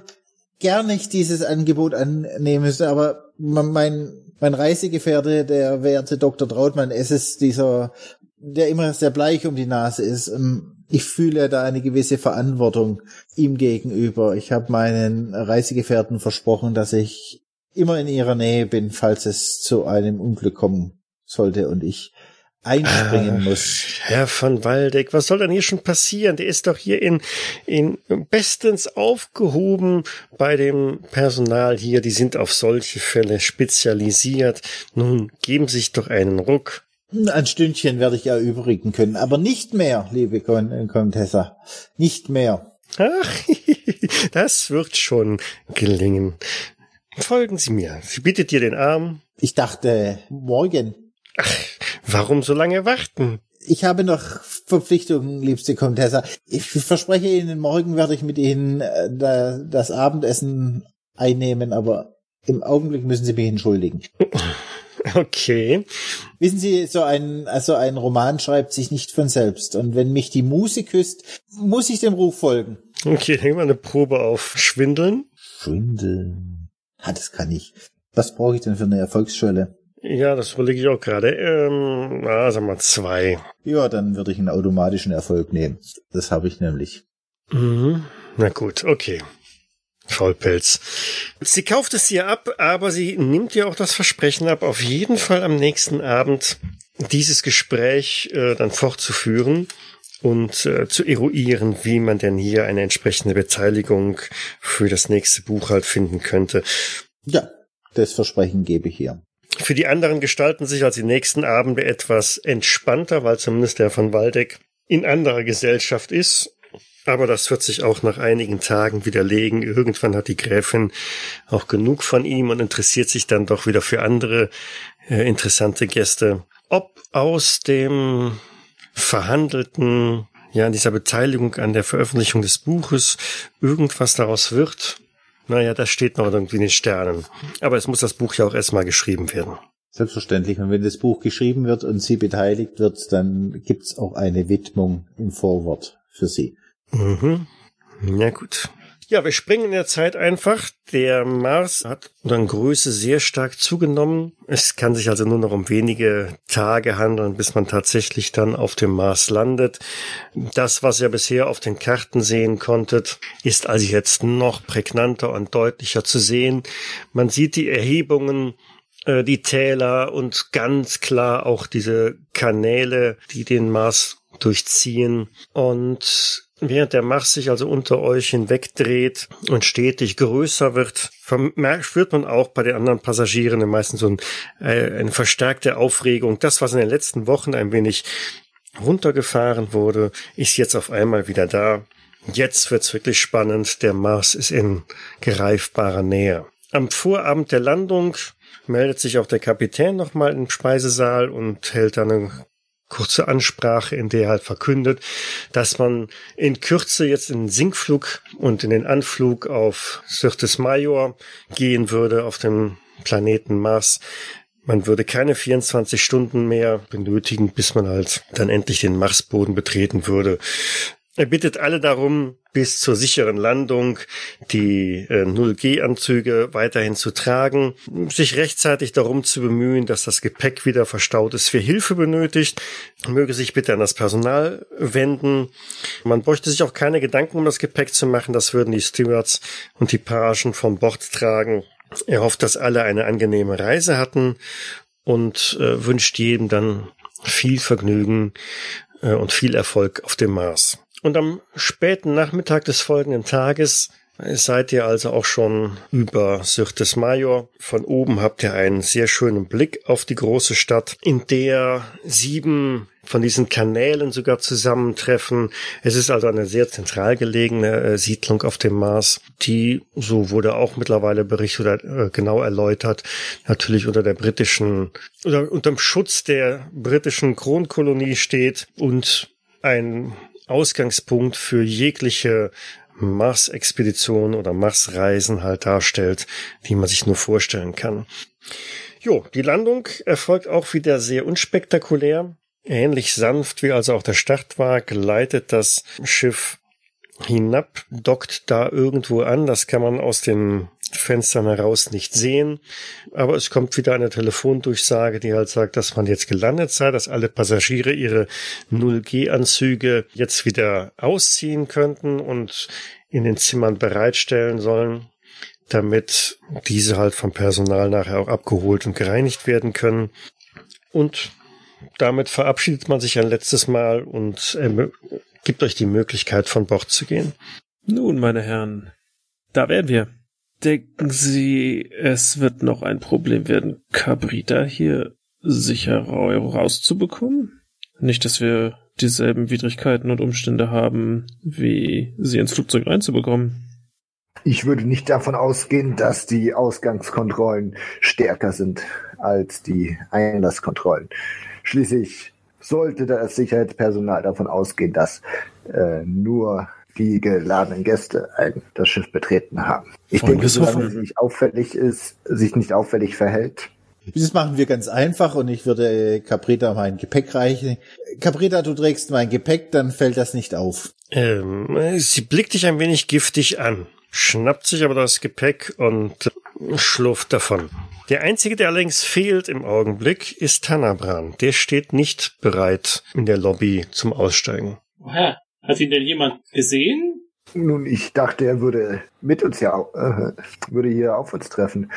gern ich dieses Angebot annehmen müsste, aber mein mein Reisegefährte, der werte Dr. Trautmann, es ist dieser, der immer sehr bleich um die Nase ist. Ähm, ich fühle da eine gewisse Verantwortung ihm gegenüber. Ich habe meinen Reisegefährten versprochen, dass ich immer in ihrer Nähe bin, falls es zu einem Unglück kommen sollte und ich einspringen ah, muss. Herr von Waldeck, was soll denn hier schon passieren? Der ist doch hier in, in bestens aufgehoben bei dem Personal hier. Die sind auf solche Fälle spezialisiert. Nun geben sich doch einen Ruck. Ein Stündchen werde ich erübrigen können, aber nicht mehr, liebe Contessa. Nicht mehr. Ach, (laughs) das wird schon gelingen. Folgen Sie mir. Sie bietet dir den Arm. Ich dachte, morgen. Ach, warum so lange warten? Ich habe noch Verpflichtungen, liebste Comtessa. Ich verspreche Ihnen, morgen werde ich mit Ihnen äh, das Abendessen einnehmen, aber im Augenblick müssen Sie mich entschuldigen. (laughs) Okay. Wissen Sie, so ein, also ein Roman schreibt sich nicht von selbst. Und wenn mich die Muse küsst, muss ich dem Ruf folgen. Okay, nehmen wir eine Probe auf Schwindeln. Schwindeln. Ah, das kann ich. Was brauche ich denn für eine Erfolgsschwelle? Ja, das überlege ich auch gerade. Ähm, ah, sag mal zwei. Ja, dann würde ich einen automatischen Erfolg nehmen. Das habe ich nämlich. Mhm. Na gut, okay. Faulpelz. Sie kauft es dir ab, aber sie nimmt dir auch das Versprechen ab, auf jeden Fall am nächsten Abend dieses Gespräch äh, dann fortzuführen und äh, zu eruieren, wie man denn hier eine entsprechende Beteiligung für das nächste Buch halt finden könnte. Ja, das Versprechen gebe ich hier. Für die anderen gestalten sich als die nächsten Abende etwas entspannter, weil zumindest der von Waldeck in anderer Gesellschaft ist. Aber das wird sich auch nach einigen Tagen widerlegen. Irgendwann hat die Gräfin auch genug von ihm und interessiert sich dann doch wieder für andere äh, interessante Gäste. Ob aus dem verhandelten, ja, dieser Beteiligung an der Veröffentlichung des Buches irgendwas daraus wird, naja, das steht noch irgendwie in den Sternen. Aber es muss das Buch ja auch erstmal geschrieben werden. Selbstverständlich. Und wenn das Buch geschrieben wird und sie beteiligt wird, dann gibt's auch eine Widmung im Vorwort für sie. Mhm. Ja gut. Ja, wir springen in der Zeit einfach. Der Mars hat an Größe sehr stark zugenommen. Es kann sich also nur noch um wenige Tage handeln, bis man tatsächlich dann auf dem Mars landet. Das, was ihr bisher auf den Karten sehen konntet, ist also jetzt noch prägnanter und deutlicher zu sehen. Man sieht die Erhebungen äh, die Täler und ganz klar auch diese Kanäle, die den Mars durchziehen. Und Während der Mars sich also unter euch hinwegdreht und stetig größer wird, spürt man auch bei den anderen Passagieren meistens so ein, äh, eine verstärkte Aufregung. Das, was in den letzten Wochen ein wenig runtergefahren wurde, ist jetzt auf einmal wieder da. Jetzt wird's wirklich spannend. Der Mars ist in greifbarer Nähe. Am Vorabend der Landung meldet sich auch der Kapitän nochmal im Speisesaal und hält dann eine kurze Ansprache, in der er halt verkündet, dass man in Kürze jetzt in den Sinkflug und in den Anflug auf Syrtis Major gehen würde, auf dem Planeten Mars. Man würde keine 24 Stunden mehr benötigen, bis man halt dann endlich den Marsboden betreten würde. Er bittet alle darum, bis zur sicheren Landung die äh, 0G-Anzüge weiterhin zu tragen, sich rechtzeitig darum zu bemühen, dass das Gepäck wieder verstaut ist, wer Hilfe benötigt, möge sich bitte an das Personal wenden. Man bräuchte sich auch keine Gedanken um das Gepäck zu machen, das würden die Stewards und die Pagen von Bord tragen. Er hofft, dass alle eine angenehme Reise hatten und äh, wünscht jedem dann viel Vergnügen äh, und viel Erfolg auf dem Mars. Und am späten Nachmittag des folgenden Tages seid ihr also auch schon über Syrtes Major. Von oben habt ihr einen sehr schönen Blick auf die große Stadt, in der sieben von diesen Kanälen sogar zusammentreffen. Es ist also eine sehr zentral gelegene äh, Siedlung auf dem Mars, die, so wurde auch mittlerweile berichtet oder äh, genau erläutert, natürlich unter der britischen oder unterm Schutz der britischen Kronkolonie steht und ein Ausgangspunkt für jegliche Mars-Expedition oder Mars-Reisen halt darstellt, die man sich nur vorstellen kann. Jo, die Landung erfolgt auch wieder sehr unspektakulär. Ähnlich sanft wie also auch der Start war, gleitet das Schiff hinab, dockt da irgendwo an. Das kann man aus den Fenstern heraus nicht sehen. Aber es kommt wieder eine Telefondurchsage, die halt sagt, dass man jetzt gelandet sei, dass alle Passagiere ihre 0G-Anzüge jetzt wieder ausziehen könnten und in den Zimmern bereitstellen sollen, damit diese halt vom Personal nachher auch abgeholt und gereinigt werden können. Und damit verabschiedet man sich ein letztes Mal und gibt euch die Möglichkeit, von Bord zu gehen. Nun, meine Herren, da werden wir. Denken Sie, es wird noch ein Problem werden, Cabrita hier sicher rauszubekommen? Nicht, dass wir dieselben Widrigkeiten und Umstände haben, wie sie ins Flugzeug reinzubekommen. Ich würde nicht davon ausgehen, dass die Ausgangskontrollen stärker sind als die Einlasskontrollen. Schließlich sollte das Sicherheitspersonal davon ausgehen, dass äh, nur die geladenen Gäste ein, das Schiff betreten haben. Ich Wollen denke, solange sie nicht auffällig ist, sich nicht auffällig verhält. Das machen wir ganz einfach und ich würde Caprita mein Gepäck reichen. Caprita, du trägst mein Gepäck, dann fällt das nicht auf. Ähm, sie blickt dich ein wenig giftig an, schnappt sich aber das Gepäck und schlurft davon. Der einzige, der allerdings fehlt im Augenblick, ist Tanabran. Der steht nicht bereit in der Lobby zum Aussteigen. Woher? Hat ihn denn jemand gesehen? Nun, ich dachte, er würde mit uns ja, äh, würde hier auf uns treffen.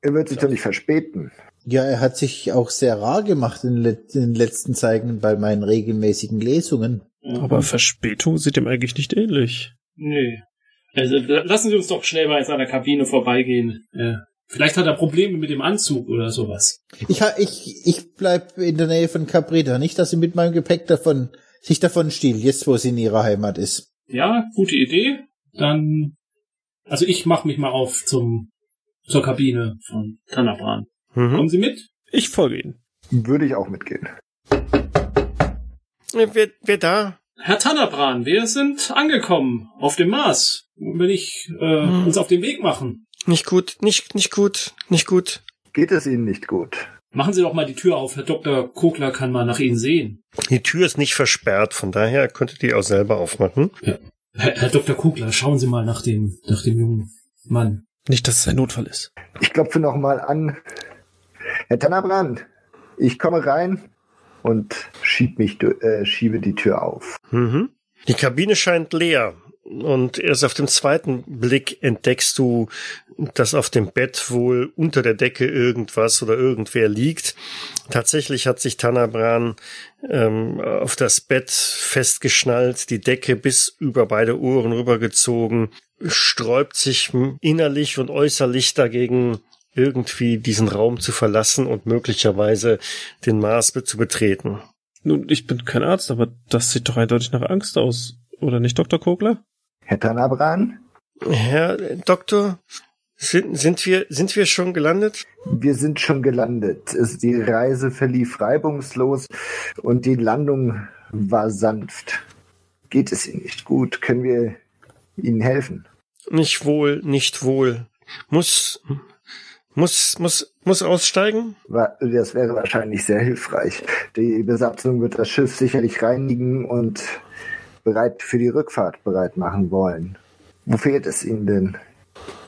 Er wird sich doch nicht verspäten. Ja, er hat sich auch sehr rar gemacht in, den letzten Zeiten bei meinen regelmäßigen Lesungen. Aber Verspätung sieht ihm eigentlich nicht ähnlich. Nee. Also lassen Sie uns doch schnell mal in seiner Kabine vorbeigehen. Ja. Vielleicht hat er Probleme mit dem Anzug oder sowas. Ich, ich, ich bleib in der Nähe von Caprita. Nicht, dass sie mit meinem Gepäck davon sich davon stiehlt, jetzt wo sie in ihrer Heimat ist. Ja, gute Idee. Dann, also ich mach mich mal auf zum zur Kabine von Tanabran. Mhm. Kommen Sie mit? Ich folge Ihnen. Würde ich auch mitgehen. Wer, wer da? Herr Tanabran, wir sind angekommen auf dem Mars. Will ich äh, hm. uns auf den Weg machen? Nicht gut, nicht, nicht gut, nicht gut. Geht es Ihnen nicht gut? Machen Sie doch mal die Tür auf. Herr Dr. Kogler kann mal nach Ihnen sehen. Die Tür ist nicht versperrt, von daher könntet ihr auch selber aufmachen. Ja. Herr, Herr Dr. Kogler, schauen Sie mal nach dem, nach dem jungen Mann. Nicht, dass es ein Notfall ist. Ich klopfe nochmal an. Herr Tannerbrand, ich komme rein und schieb mich, äh, schiebe die Tür auf. Mhm. Die Kabine scheint leer. Und erst auf dem zweiten Blick entdeckst du, dass auf dem Bett wohl unter der Decke irgendwas oder irgendwer liegt. Tatsächlich hat sich Tanabran ähm, auf das Bett festgeschnallt, die Decke bis über beide Ohren rübergezogen, sträubt sich innerlich und äußerlich dagegen, irgendwie diesen Raum zu verlassen und möglicherweise den Mars zu betreten. Nun, ich bin kein Arzt, aber das sieht doch eindeutig nach Angst aus. Oder nicht, Dr. Kogler? Herr Tanabran? Herr Doktor, sind, sind, wir, sind wir schon gelandet? Wir sind schon gelandet. Die Reise verlief reibungslos und die Landung war sanft. Geht es Ihnen nicht gut? Können wir Ihnen helfen? Nicht wohl, nicht wohl. Muss, muss, muss, muss aussteigen? Das wäre wahrscheinlich sehr hilfreich. Die Besatzung wird das Schiff sicherlich reinigen und bereit für die Rückfahrt bereit machen wollen. Wo fehlt es Ihnen denn?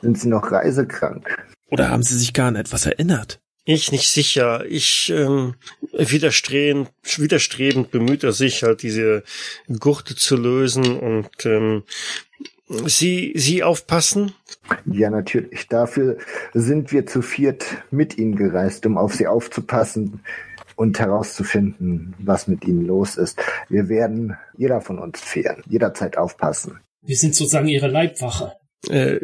Sind Sie noch reisekrank? Oder haben Sie sich gar an etwas erinnert? Ich nicht sicher. Ich ähm, widerstrebend, widerstrebend bemüht er sich halt diese Gurte zu lösen und ähm, Sie Sie aufpassen. Ja, natürlich. Dafür sind wir zu viert mit Ihnen gereist, um auf Sie aufzupassen und herauszufinden, was mit Ihnen los ist. Wir werden jeder von uns fehlen, jederzeit aufpassen. Wir sind sozusagen Ihre Leibwache. Äh,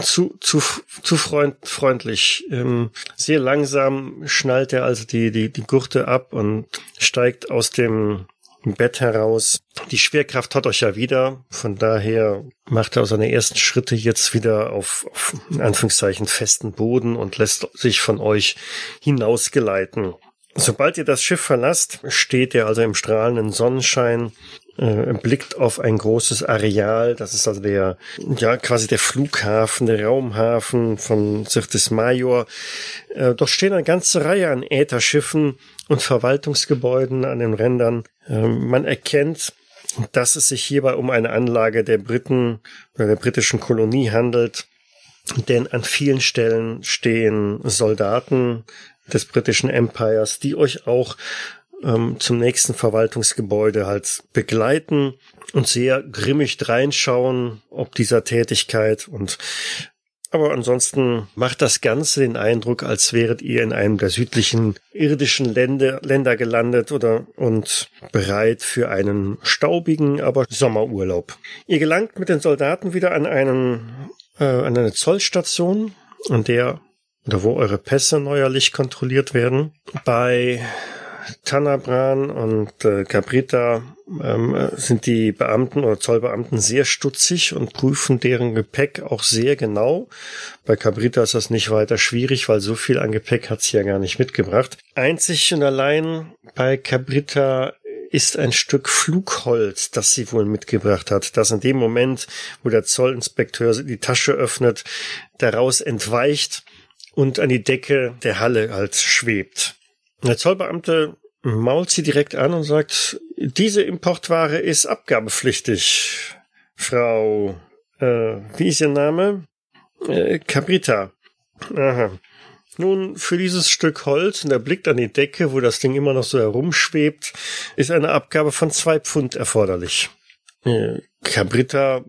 zu, zu, zu freund, freundlich. Ähm, sehr langsam schnallt er also die, die, die Gurte ab und steigt aus dem Bett heraus. Die Schwerkraft hat euch ja wieder. Von daher macht er seine ersten Schritte jetzt wieder auf, auf in Anführungszeichen festen Boden und lässt sich von euch hinausgeleiten. Sobald ihr das Schiff verlasst, steht er also im strahlenden Sonnenschein äh, blickt auf ein großes Areal. Das ist also der, ja, quasi der Flughafen, der Raumhafen von Sirtis Major. Äh, dort stehen eine ganze Reihe an Ätherschiffen und Verwaltungsgebäuden an den Rändern. Äh, man erkennt, dass es sich hierbei um eine Anlage der Briten oder der britischen Kolonie handelt. Denn an vielen Stellen stehen Soldaten des britischen Empires, die euch auch ähm, zum nächsten Verwaltungsgebäude halt begleiten und sehr grimmig reinschauen, ob dieser Tätigkeit und aber ansonsten macht das Ganze den Eindruck, als wäret ihr in einem der südlichen irdischen Länder, Länder gelandet oder und bereit für einen staubigen, aber Sommerurlaub. Ihr gelangt mit den Soldaten wieder an einen äh, an eine Zollstation, an der oder wo eure Pässe neuerlich kontrolliert werden. Bei Tanabran und äh, Cabrita ähm, sind die Beamten oder Zollbeamten sehr stutzig und prüfen deren Gepäck auch sehr genau. Bei Cabrita ist das nicht weiter schwierig, weil so viel an Gepäck hat sie ja gar nicht mitgebracht. Einzig und allein bei Cabrita ist ein Stück Flugholz, das sie wohl mitgebracht hat, das in dem Moment, wo der Zollinspekteur die Tasche öffnet, daraus entweicht und an die Decke der Halle halt schwebt. Der Zollbeamte mault sie direkt an und sagt, diese Importware ist abgabepflichtig. Frau, äh, wie ist Ihr Name? Äh, Cabrita. Aha. Nun, für dieses Stück Holz, und er blickt an die Decke, wo das Ding immer noch so herumschwebt, ist eine Abgabe von zwei Pfund erforderlich. Äh, Cabrita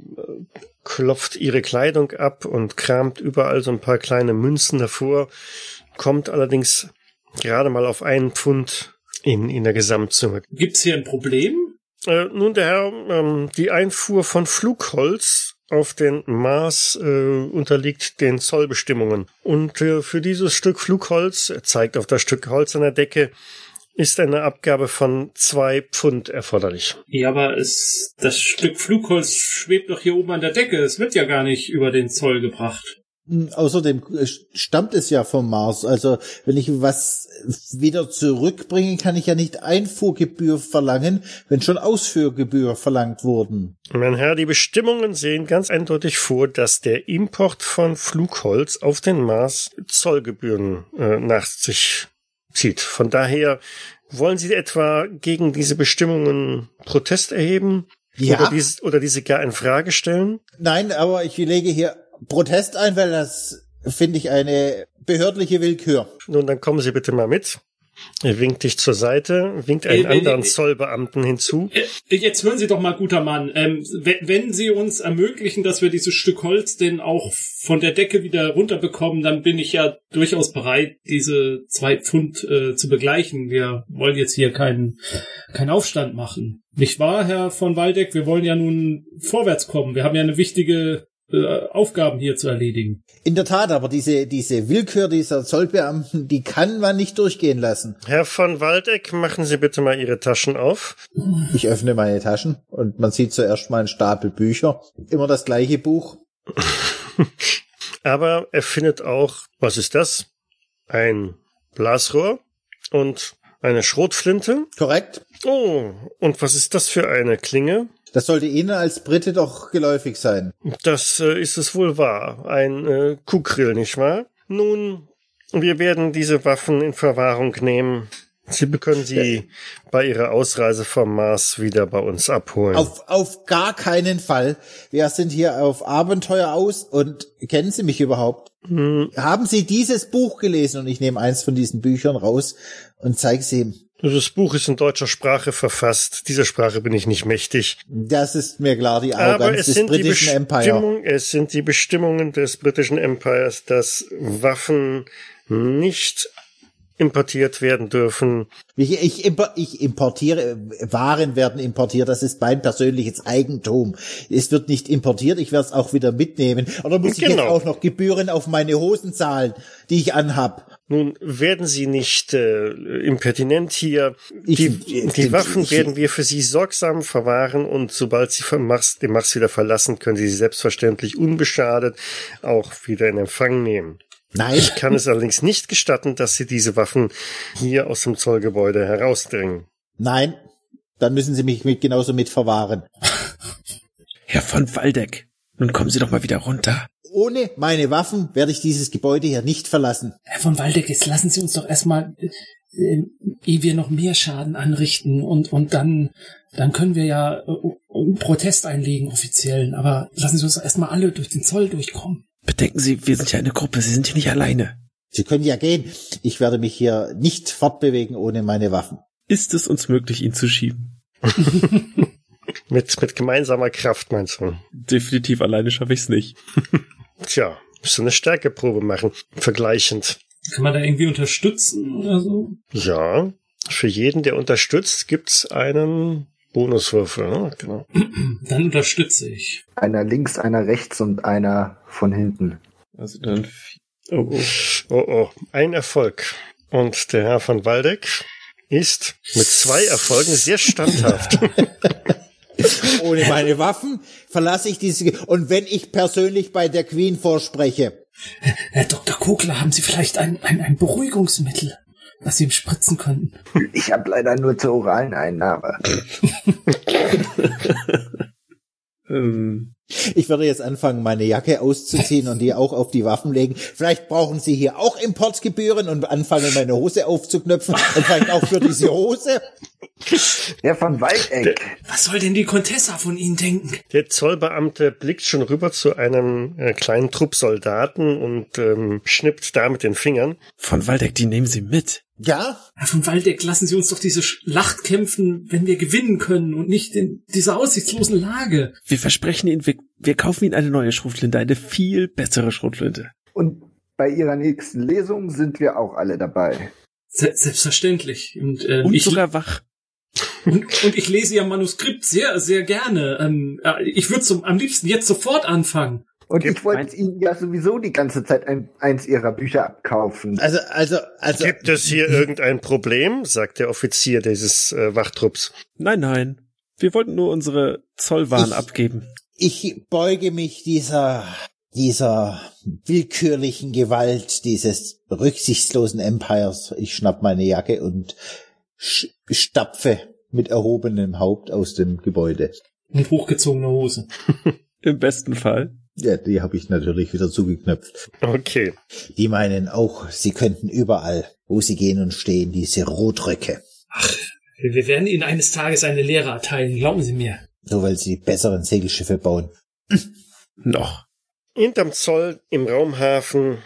klopft ihre Kleidung ab und kramt überall so ein paar kleine Münzen hervor, kommt allerdings gerade mal auf einen Pfund in, in der Gesamtsumme. Gibt's hier ein Problem? Äh, nun, der Herr, ähm, die Einfuhr von Flugholz auf den Mars äh, unterliegt den Zollbestimmungen. Und äh, für dieses Stück Flugholz, er zeigt auf das Stück Holz an der Decke, ist eine Abgabe von zwei Pfund erforderlich. Ja, aber es, das Stück Flugholz schwebt doch hier oben an der Decke. Es wird ja gar nicht über den Zoll gebracht. Außerdem äh, stammt es ja vom Mars. Also wenn ich was wieder zurückbringe, kann ich ja nicht Einfuhrgebühr verlangen, wenn schon Ausführgebühr verlangt wurden. Mein Herr, die Bestimmungen sehen ganz eindeutig vor, dass der Import von Flugholz auf den Mars Zollgebühren äh, nach sich zieht. Von daher wollen Sie etwa gegen diese Bestimmungen Protest erheben? Ja. Oder diese, oder diese gar in Frage stellen? Nein, aber ich lege hier Protest ein, weil das finde ich eine behördliche Willkür. Nun, dann kommen Sie bitte mal mit. Er winkt dich zur Seite, winkt einen Äh, äh, anderen äh, Zollbeamten hinzu. Äh, Jetzt hören Sie doch mal, guter Mann. Ähm, wenn, Sie uns ermöglichen, dass wir dieses Stück Holz denn auch von der Decke wieder runterbekommen, dann bin ich ja durchaus bereit, diese zwei Pfund äh, zu begleichen. Wir wollen jetzt hier keinen keinen Aufstand machen. Nicht wahr, Herr von Waldeck? Wir wollen ja nun vorwärts kommen. Wir haben ja eine wichtige äh, Aufgaben hier zu erledigen. In der Tat, aber diese, diese Willkür dieser Zollbeamten, die kann man nicht durchgehen lassen. Herr von Waldeck, machen Sie bitte mal Ihre Taschen auf. Ich öffne meine Taschen und man sieht zuerst mal einen Stapel Bücher. Immer das gleiche Buch. (laughs) Aber er findet auch, was ist das? Ein Blasrohr und eine Schrotflinte. Korrekt? Oh, und was ist das für eine Klinge? Das sollte Ihnen als Brite doch geläufig sein. Das äh, ist es wohl wahr. Ein äh, Kuhgrill, nicht wahr? Nun, wir werden diese Waffen in Verwahrung nehmen. Sie können sie bei Ihrer Ausreise vom Mars wieder bei uns abholen. Auf, auf gar keinen Fall. Wir sind hier auf Abenteuer aus und kennen Sie mich überhaupt? Haben Sie dieses Buch gelesen? Und ich nehme eins von diesen Büchern raus und zeige es ihm. Das Buch ist in deutscher Sprache verfasst. Dieser Sprache bin ich nicht mächtig. Das ist mir klar, die Aber Arroganz es des sind, die britischen Empire. Bestimmung, es sind die Bestimmungen des britischen Empires, dass Waffen nicht importiert werden dürfen. Ich, ich, ich importiere, Waren werden importiert, das ist mein persönliches Eigentum. Es wird nicht importiert, ich werde es auch wieder mitnehmen. Oder muss ich jetzt Genau. auch noch Gebühren auf meine Hosen zahlen, die ich anhab? Nun werden Sie nicht äh, impertinent hier. Ich- die, ich- die ich- Waffen ich- werden wir für Sie sorgsam verwahren und sobald Sie vom Mars, den Mars wieder verlassen, können Sie sie selbstverständlich unbeschadet auch wieder in Empfang nehmen. Nein, Ich kann es allerdings nicht gestatten, dass Sie diese Waffen hier aus dem Zollgebäude herausdringen. nein, dann müssen Sie mich mit, genauso mit verwahren. Herr von Waldeck, nun kommen Sie doch mal wieder runter. Ohne meine Waffen werde ich dieses Gebäude hier nicht verlassen. Herr von Waldeck, jetzt lassen Sie uns doch erstmal, äh, ehe wir noch mehr Schaden anrichten und, und dann, dann können wir ja äh, einen Protest einlegen, offiziellen. Aber lassen Sie uns doch erstmal alle durch den Zoll durchkommen. Bedenken Sie, wir sind ja eine Gruppe, Sie sind hier nicht alleine. Sie können ja gehen. Ich werde mich hier nicht fortbewegen ohne meine Waffen. Ist es uns möglich, ihn zu schieben? (laughs) Mit, mit gemeinsamer Kraft, meinst du? Definitiv alleine schaffe ich es nicht. (laughs) Tja, musst du eine Stärkeprobe machen. Vergleichend. Kann man da irgendwie unterstützen oder so? Ja, für jeden, der unterstützt, gibt's einen Bonuswürfel. Ne? Genau. (clears throat) Dann unterstütze ich. Einer links, einer rechts und einer von hinten. Also dann. Oh, oh. Oh, oh, ein Erfolg. Und der Herr von Waldeck ist mit zwei Erfolgen sehr standhaft. (laughs) (laughs) Ohne meine Waffen verlasse ich diese. Und wenn ich persönlich bei der Queen vorspreche, Herr Dr. Kogler, haben Sie vielleicht ein, ein, ein Beruhigungsmittel, das Sie ihm spritzen könnten? Ich habe leider nur zur oralen Einnahme. (laughs) Ähm, ich würde jetzt anfangen, meine Jacke auszuziehen und die auch auf die Waffen legen. Vielleicht brauchen Sie hier auch Importgebühren und anfangen, meine Hose aufzuknöpfen. Und vielleicht auch für diese Hose. Herr von Waldeck, Was soll denn die Contessa von Ihnen denken? Der Zollbeamte blickt schon rüber zu einem äh, kleinen Trupp Soldaten und ähm, schnippt da mit den Fingern. von Waldeck, die nehmen Sie mit. Ja, Herr von Waldeck, lassen Sie uns doch diese Schlacht kämpfen, wenn wir gewinnen können und nicht in dieser aussichtslosen Lage. Wir versprechen Ihnen, wir, wir kaufen Ihnen eine neue Schrotflinte, eine viel bessere Schrotflinte. und bei Ihrer nächsten Lesung sind wir auch alle dabei. Se selbstverständlich. Und, äh, Und ich, sogar wach. und, und ich lese Ihr Manuskript sehr, sehr gerne. Ähm, äh, ich würde zum am liebsten jetzt sofort anfangen. Und Gibt ich wollte Ihnen ja sowieso die ganze Zeit ein, eins Ihrer Bücher abkaufen. also, also, also. Gibt es hier irgendein Problem? sagt der Offizier dieses äh, Wachtrupps. Nein, nein. Wir wollten nur unsere Zollwaren Ich- abgeben. Ich beuge mich dieser, dieser willkürlichen Gewalt dieses rücksichtslosen Empires. Ich schnapp meine Jacke und sch- stapfe mit erhobenem Haupt aus dem Gebäude. Und hochgezogene Hose. (laughs) Im besten Fall. Ja, die habe ich natürlich wieder zugeknöpft. Okay. Die meinen auch, sie könnten überall, wo sie gehen und stehen, diese Rotröcke. Wir wir werden Ihnen eines Tages eine Lehre erteilen, glauben Sie mir. Nur weil sie die besseren Segelschiffe bauen. Noch. Hinterm Zoll im Raumhafen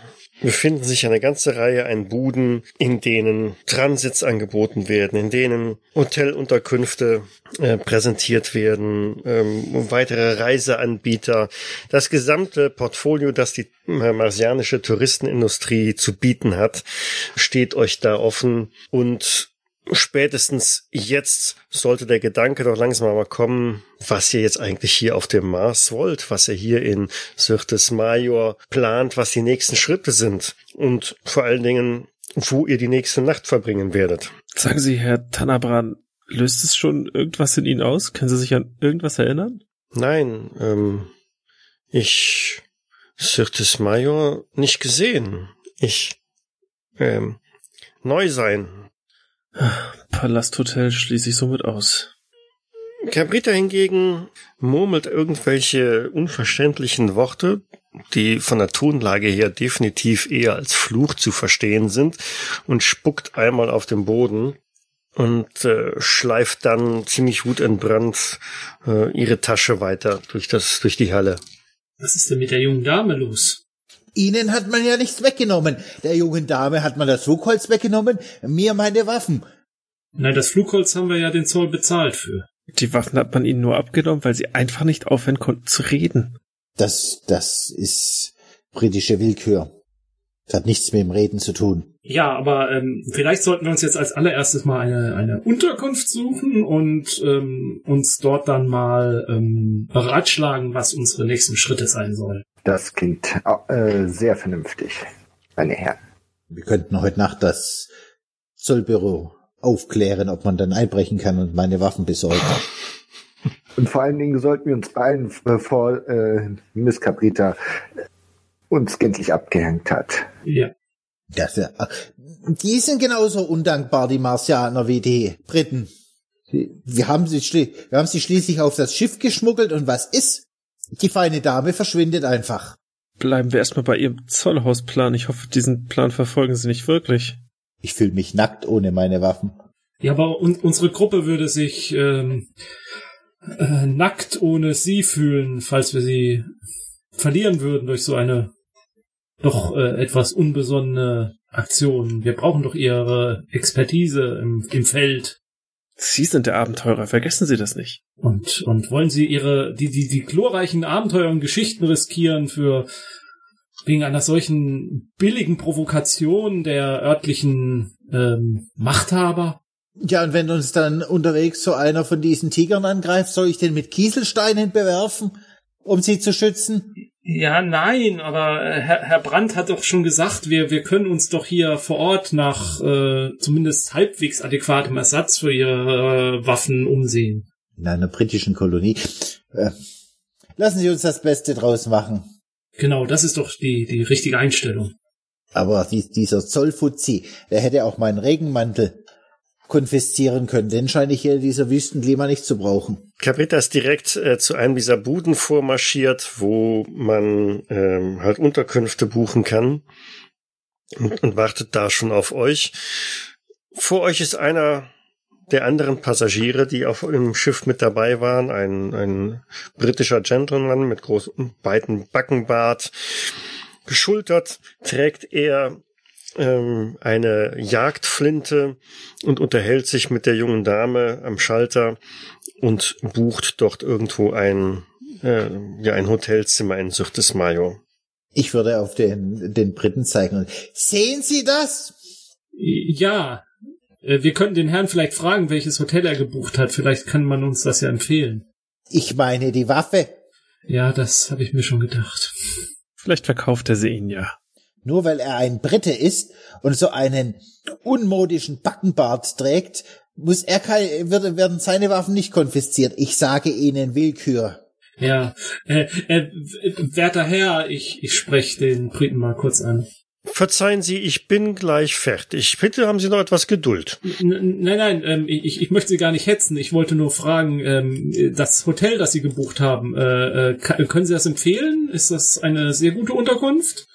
befinden sich eine ganze Reihe an Buden, in denen Transits angeboten werden, in denen Hotelunterkünfte äh, präsentiert werden, ähm, weitere Reiseanbieter. Das gesamte Portfolio, das die äh, marsianische Touristenindustrie zu bieten hat, steht euch da offen und spätestens jetzt sollte der Gedanke doch langsam mal kommen, was ihr jetzt eigentlich hier auf dem Mars wollt, was ihr hier in Syrtes Major plant, was die nächsten Schritte sind und vor allen Dingen, wo ihr die nächste Nacht verbringen werdet. Sagen Sie, Herr Tanabran, löst es schon irgendwas in Ihnen aus? Können Sie sich an irgendwas erinnern? Nein, ähm, ich Syrtes Major nicht gesehen. Ich, ähm, neu sein. Palasthotel schließe ich somit aus. Cabrita hingegen murmelt irgendwelche unverständlichen Worte, die von der Tonlage her definitiv eher als Fluch zu verstehen sind, und spuckt einmal auf den Boden und äh, schleift dann ziemlich wutentbrannt äh, ihre Tasche weiter durch das durch die Halle. Was ist denn mit der jungen Dame los? Ihnen hat man ja nichts weggenommen. Der jungen Dame hat man das Flugholz weggenommen, mir meine Waffen. Nein, das Flugholz haben wir ja den Zoll bezahlt für. Die Waffen hat man ihnen nur abgenommen, weil sie einfach nicht aufhören konnten zu reden. Das, das ist britische Willkür. Das hat nichts mit dem Reden zu tun. Ja, aber ähm, vielleicht sollten wir uns jetzt als allererstes mal eine, eine Unterkunft suchen und ähm, uns dort dann mal ähm, beratschlagen, was unsere nächsten Schritte sein sollen. Das klingt äh, sehr vernünftig, meine Herren. Wir könnten heute Nacht das Zollbüro aufklären, ob man dann einbrechen kann und meine Waffen besorgen. Und vor allen Dingen sollten wir uns beeilen, bevor äh, Miss Caprita uns gänzlich abgehängt hat. Ja. Das, die sind genauso undankbar, die Marsianer, wie die Briten. Wir haben sie, schli wir haben sie schließlich auf das Schiff geschmuggelt und was ist? Die feine Dame verschwindet einfach. Bleiben wir erstmal bei Ihrem Zollhausplan. Ich hoffe, diesen Plan verfolgen Sie nicht wirklich. Ich fühle mich nackt ohne meine Waffen. Ja, aber un unsere Gruppe würde sich ähm, äh, nackt ohne sie fühlen, falls wir sie verlieren würden durch so eine doch äh, etwas unbesonnene Aktion. Wir brauchen doch ihre Expertise im, im Feld. Sie sind der Abenteurer, vergessen Sie das nicht. Und, und wollen Sie Ihre, die, die, die glorreichen Abenteuer und Geschichten riskieren für, wegen einer solchen billigen Provokation der örtlichen ähm, Machthaber? Ja, und wenn uns dann unterwegs so einer von diesen Tigern angreift, soll ich den mit Kieselsteinen bewerfen, um sie zu schützen? Ja, nein, aber äh, Herr, Herr Brandt hat doch schon gesagt, wir, wir können uns doch hier vor Ort nach äh, zumindest halbwegs adäquatem Ersatz für ihre äh, Waffen umsehen. In einer britischen Kolonie. Äh, lassen Sie uns das Beste draus machen. Genau, das ist doch die, die richtige Einstellung. Aber die, dieser Zollfuzzi, der hätte auch meinen Regenmantel konfiszieren können. Den scheine ich hier dieser Wüstenklima nicht zu brauchen. Cabrita ist direkt äh, zu einem dieser Buden vormarschiert, wo man ähm, halt Unterkünfte buchen kann und, und wartet da schon auf euch. Vor euch ist einer der anderen Passagiere, die auf dem Schiff mit dabei waren, ein, ein britischer Gentleman mit großem, weiten Backenbart. Geschultert trägt er ähm, eine Jagdflinte und unterhält sich mit der jungen Dame am Schalter und bucht dort irgendwo ein, äh, ja, ein Hotelzimmer in Syrtes Mayo. Ich würde auf den, den Briten zeigen und sehen Sie das? Ja, äh, wir könnten den Herrn vielleicht fragen, welches Hotel er gebucht hat. Vielleicht kann man uns das ja empfehlen. Ich meine die Waffe. Ja, das habe ich mir schon gedacht. Vielleicht verkauft er sie Ihnen ja. Nur weil er ein Brite ist und so einen unmodischen Backenbart trägt, muss er kein, wird, werden seine Waffen nicht konfisziert. Ich sage Ihnen Willkür. Ja, äh, äh, werter Herr, ich, ich spreche den Briten mal kurz an. Verzeihen Sie, ich bin gleich fertig. Bitte haben Sie noch etwas Geduld. N nein, nein, ähm, ich, ich möchte Sie gar nicht hetzen. Ich wollte nur fragen, ähm, das Hotel, das Sie gebucht haben, äh, äh, können Sie das empfehlen? Ist das eine sehr gute Unterkunft?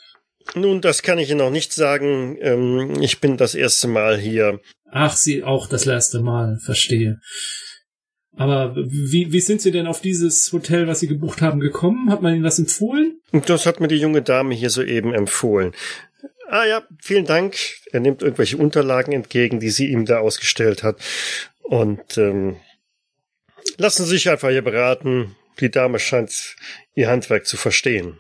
Nun, das kann ich Ihnen noch nicht sagen. Ähm, ich bin das erste Mal hier. Ach, Sie auch das erste Mal, verstehe. Aber wie, wie sind Sie denn auf dieses Hotel, was Sie gebucht haben, gekommen? Hat man Ihnen das empfohlen? Das hat mir die junge Dame hier soeben empfohlen. Ah ja, vielen Dank. Er nimmt irgendwelche Unterlagen entgegen, die sie ihm da ausgestellt hat. Und ähm, lassen Sie sich einfach hier beraten. Die Dame scheint ihr Handwerk zu verstehen.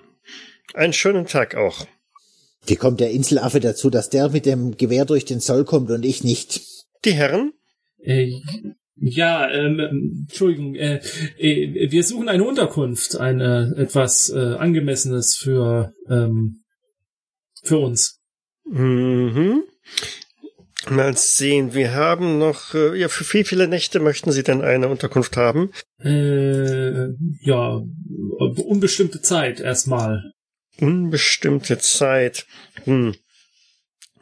Einen schönen Tag auch. Wie kommt der Inselaffe dazu, dass der mit dem Gewehr durch den Zoll kommt und ich nicht? Die Herren? Äh, ja, ähm, Entschuldigung, äh, äh, wir suchen eine Unterkunft, ein äh, etwas äh, angemessenes für ähm, für uns. Mhm. Mal sehen, wir haben noch, äh, ja, für wie viele Nächte möchten Sie denn eine Unterkunft haben? Äh, ja, unbestimmte Zeit erstmal. Unbestimmte Zeit. Hm.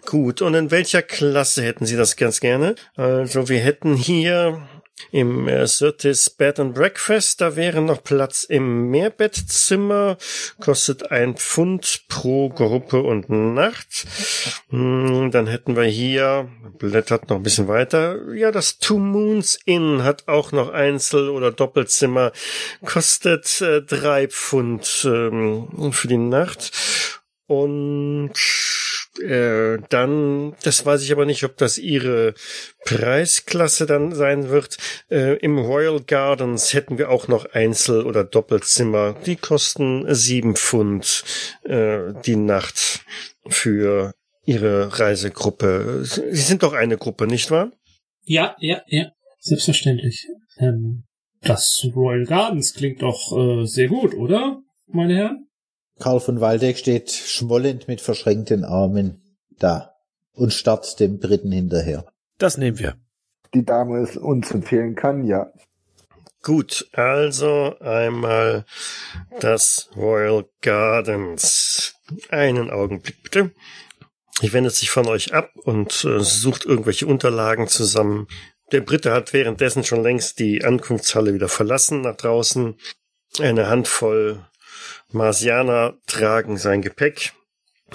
Gut, und in welcher Klasse hätten Sie das ganz gerne? Also wir hätten hier im äh, Sirtis Bed and Breakfast, da wäre noch Platz im Mehrbettzimmer, kostet ein Pfund pro Gruppe und Nacht. Hm, dann hätten wir hier, blättert noch ein bisschen weiter, ja, das Two Moons Inn hat auch noch Einzel- oder Doppelzimmer, kostet äh, drei Pfund ähm, für die Nacht. Und äh, dann, das weiß ich aber nicht, ob das ihre Preisklasse dann sein wird. Äh, Im Royal Gardens hätten wir auch noch Einzel- oder Doppelzimmer. Die kosten sieben Pfund äh, die Nacht für ihre Reisegruppe. Sie sind doch eine Gruppe, nicht wahr? Ja, ja, ja, selbstverständlich. Ähm, das Royal Gardens klingt doch äh, sehr gut, oder, meine Herren? Karl von Waldeck steht schmollend mit verschränkten Armen da und starrt dem Dritten hinterher. Das nehmen wir. Die Dame es uns empfehlen kann, ja. Gut, also einmal das Royal Gardens. Einen Augenblick bitte. Ich wende sich von euch ab und äh, sucht irgendwelche Unterlagen zusammen. Der Brite hat währenddessen schon längst die Ankunftshalle wieder verlassen nach draußen. Eine Handvoll Marsianer tragen sein Gepäck.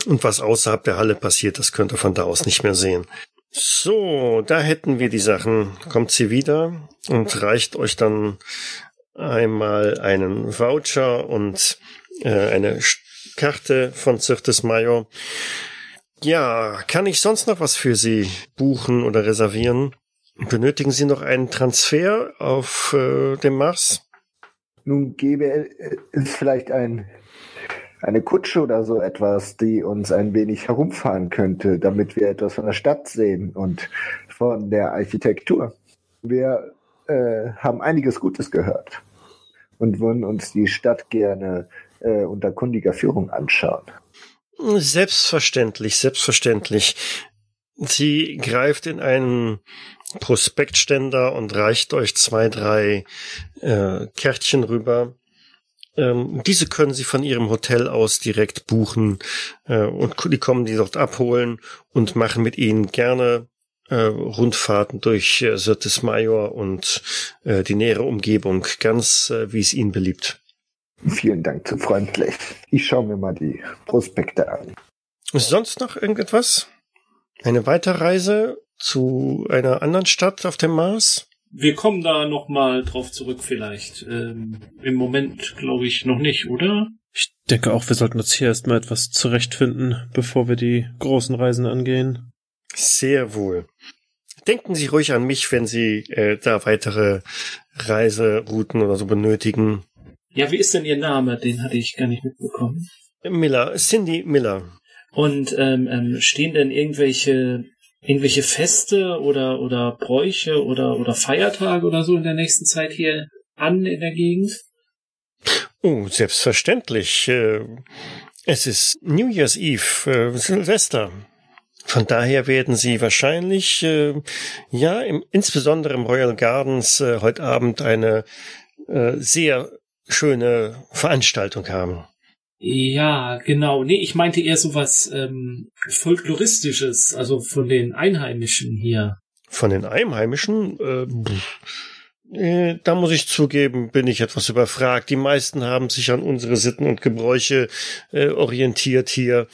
Und was außerhalb der Halle passiert, das könnt ihr von da aus nicht mehr sehen. So, da hätten wir die Sachen. Kommt sie wieder und reicht euch dann einmal einen Voucher und äh, eine Karte von Zirtes Major. Ja, kann ich sonst noch was für Sie buchen oder reservieren? Benötigen Sie noch einen Transfer auf äh, dem Mars? Nun gäbe es vielleicht ein, eine Kutsche oder so etwas, die uns ein wenig herumfahren könnte, damit wir etwas von der Stadt sehen und von der Architektur. Wir äh, haben einiges Gutes gehört und würden uns die Stadt gerne äh, unter kundiger Führung anschauen. Selbstverständlich, selbstverständlich. Sie greift in einen Prospektständer und reicht euch zwei, drei äh, Kärtchen rüber. Ähm, diese können Sie von Ihrem Hotel aus direkt buchen äh, und die kommen die dort abholen und machen mit Ihnen gerne äh, Rundfahrten durch äh, Sirtis Major und äh, die nähere Umgebung, ganz äh, wie es Ihnen beliebt. Vielen Dank zu freundlich. Ich schaue mir mal die Prospekte an. Ist sonst noch irgendetwas? Eine Weiterreise zu einer anderen Stadt auf dem Mars? Wir kommen da noch mal drauf zurück vielleicht. Ähm, Im Moment glaube ich noch nicht, oder? Ich denke auch, wir sollten uns hier erstmal etwas zurechtfinden, bevor wir die großen Reisen angehen. Sehr wohl. Denken Sie ruhig an mich, wenn Sie äh, da weitere Reiserouten oder so benötigen. Ja, wie ist denn Ihr Name? Den hatte ich gar nicht mitbekommen. Miller, Cindy Miller. Und ähm, ähm, stehen denn irgendwelche irgendwelche Feste oder oder Bräuche oder oder Feiertage oder so in der nächsten Zeit hier an in der Gegend? Oh, selbstverständlich. Äh, Es ist New Year's Eve, äh, Silvester. Von daher werden Sie wahrscheinlich, äh, ja, im, insbesondere im Royal Gardens heute Abend eine sehr schöne Veranstaltung haben. Ja, genau. Nee, ich meinte eher sowas ähm, folkloristisches, also von den Einheimischen hier. Von den Einheimischen, äh, äh, da muss ich zugeben, bin ich etwas überfragt. Die meisten haben sich an unsere Sitten und Gebräuche äh, orientiert hier.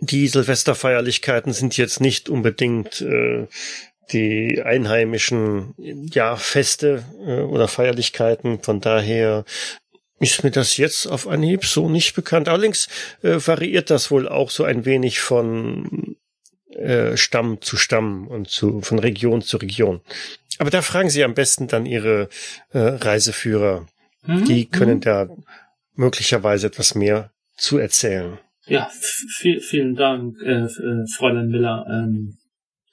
Die Silvesterfeierlichkeiten sind jetzt nicht unbedingt äh, die einheimischen ja Feste äh, oder Feierlichkeiten. Von daher ist mir das jetzt auf Anhieb so nicht bekannt. Allerdings äh, variiert das wohl auch so ein wenig von äh, Stamm zu Stamm und zu, von Region zu Region. Aber da fragen Sie am besten dann Ihre äh, Reiseführer. Mhm, Die können mhm. da möglicherweise etwas mehr zu erzählen. Ja, viel, vielen Dank, äh, äh, Fräulein Miller. Ähm,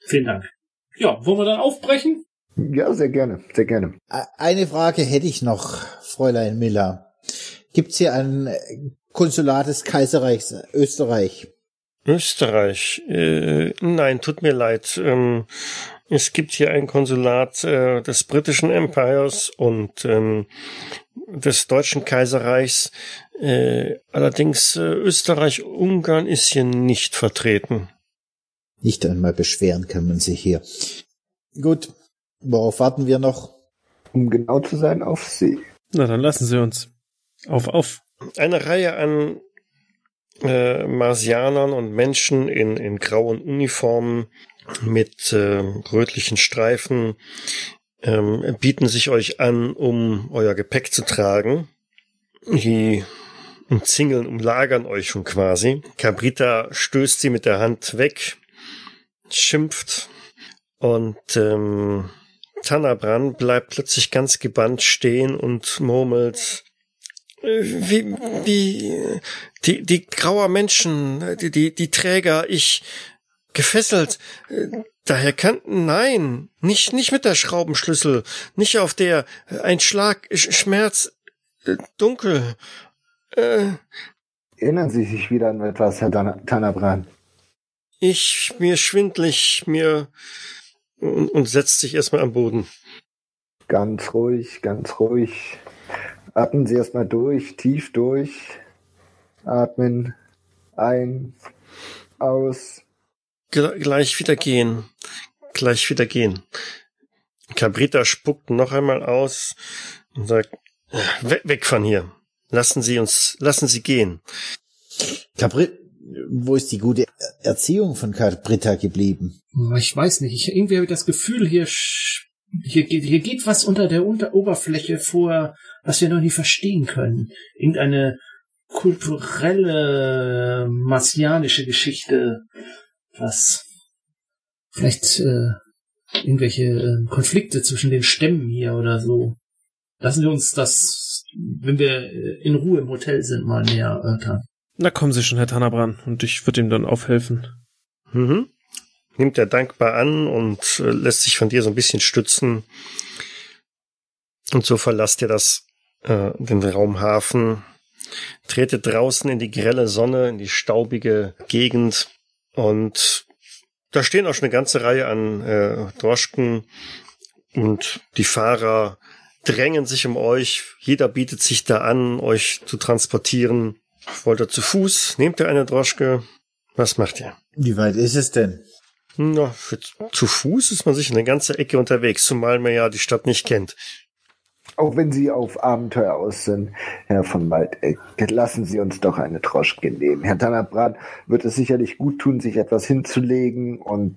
vielen Dank. Ja, wollen wir dann aufbrechen? Ja, sehr gerne, sehr gerne. Eine Frage hätte ich noch, Fräulein Miller. Gibt's hier ein Konsulat des Kaiserreichs Österreich? Österreich. Äh, nein, tut mir leid. Ähm, es gibt hier ein Konsulat äh, des britischen Empires und ähm, des deutschen Kaiserreichs. Äh, allerdings äh, Österreich-Ungarn ist hier nicht vertreten. Nicht einmal beschweren kann man sich hier. Gut, worauf warten wir noch? Um genau zu sein, auf See. Na, dann lassen Sie uns. Auf, auf. Eine Reihe an äh, Marsianern und Menschen in, in grauen Uniformen mit äh, rötlichen Streifen ähm, bieten sich euch an, um euer Gepäck zu tragen. Die umzingeln, umlagern euch schon quasi. Cabrita stößt sie mit der Hand weg, schimpft und ähm, Tanabran bleibt plötzlich ganz gebannt stehen und murmelt, wie, wie, die, die grauer Menschen, die, die, die Träger, ich gefesselt, daher kann, nein, nicht, nicht mit der Schraubenschlüssel, nicht auf der, ein Schlag, Sch- Schmerz, äh, dunkel, äh, Erinnern Sie sich wieder an etwas, Herr Tanabran? ich, mir schwindlig, mir, und, und setzt sich erstmal am Boden. Ganz ruhig, ganz ruhig. Atmen Sie erstmal durch, tief durch. Atmen ein, aus. Gle- gleich wieder gehen. Gleich wieder gehen. Cabrita spuckt noch einmal aus und sagt, "We weg von hier. Lassen Sie uns, lassen Sie gehen. Capri wo ist die gute Erziehung von Cabrita geblieben? Ich weiß nicht. Ich, irgendwie habe ich das Gefühl, hier, hier, geht, hier geht was unter der unter Oberfläche vor, was wir noch nie verstehen können. Irgendeine kulturelle, martianische Geschichte, was vielleicht äh, irgendwelche äh, Konflikte zwischen den Stämmen hier oder so. Lassen wir uns das, wenn wir äh, in Ruhe im Hotel sind, mal näher erörtern. Na kommen Sie schon, Herr Tanabran, und ich würde ihm dann aufhelfen. Mhm. Nimmt er dankbar an und äh, lässt sich von dir so ein bisschen stützen. Und so verlasst ihr das, äh, den Raumhafen, tretet draußen in die grelle Sonne, in die staubige Gegend und da stehen auch schon eine ganze Reihe an äh, Droschken und die Fahrer drängen sich um euch. Jeder bietet sich da an, euch zu transportieren. Wollt ihr zu Fuß? Nehmt ihr eine Droschke? Was macht ihr? Wie weit ist es denn? Na, für, zu Fuß ist man sich eine ganze Ecke unterwegs, zumal man ja die Stadt nicht kennt. Auch wenn Sie auf Abenteuer aus sind, Herr von Waldeck, lassen Sie uns doch eine Droschke nehmen. Herr Tanabran wird es sicherlich gut tun, sich etwas hinzulegen und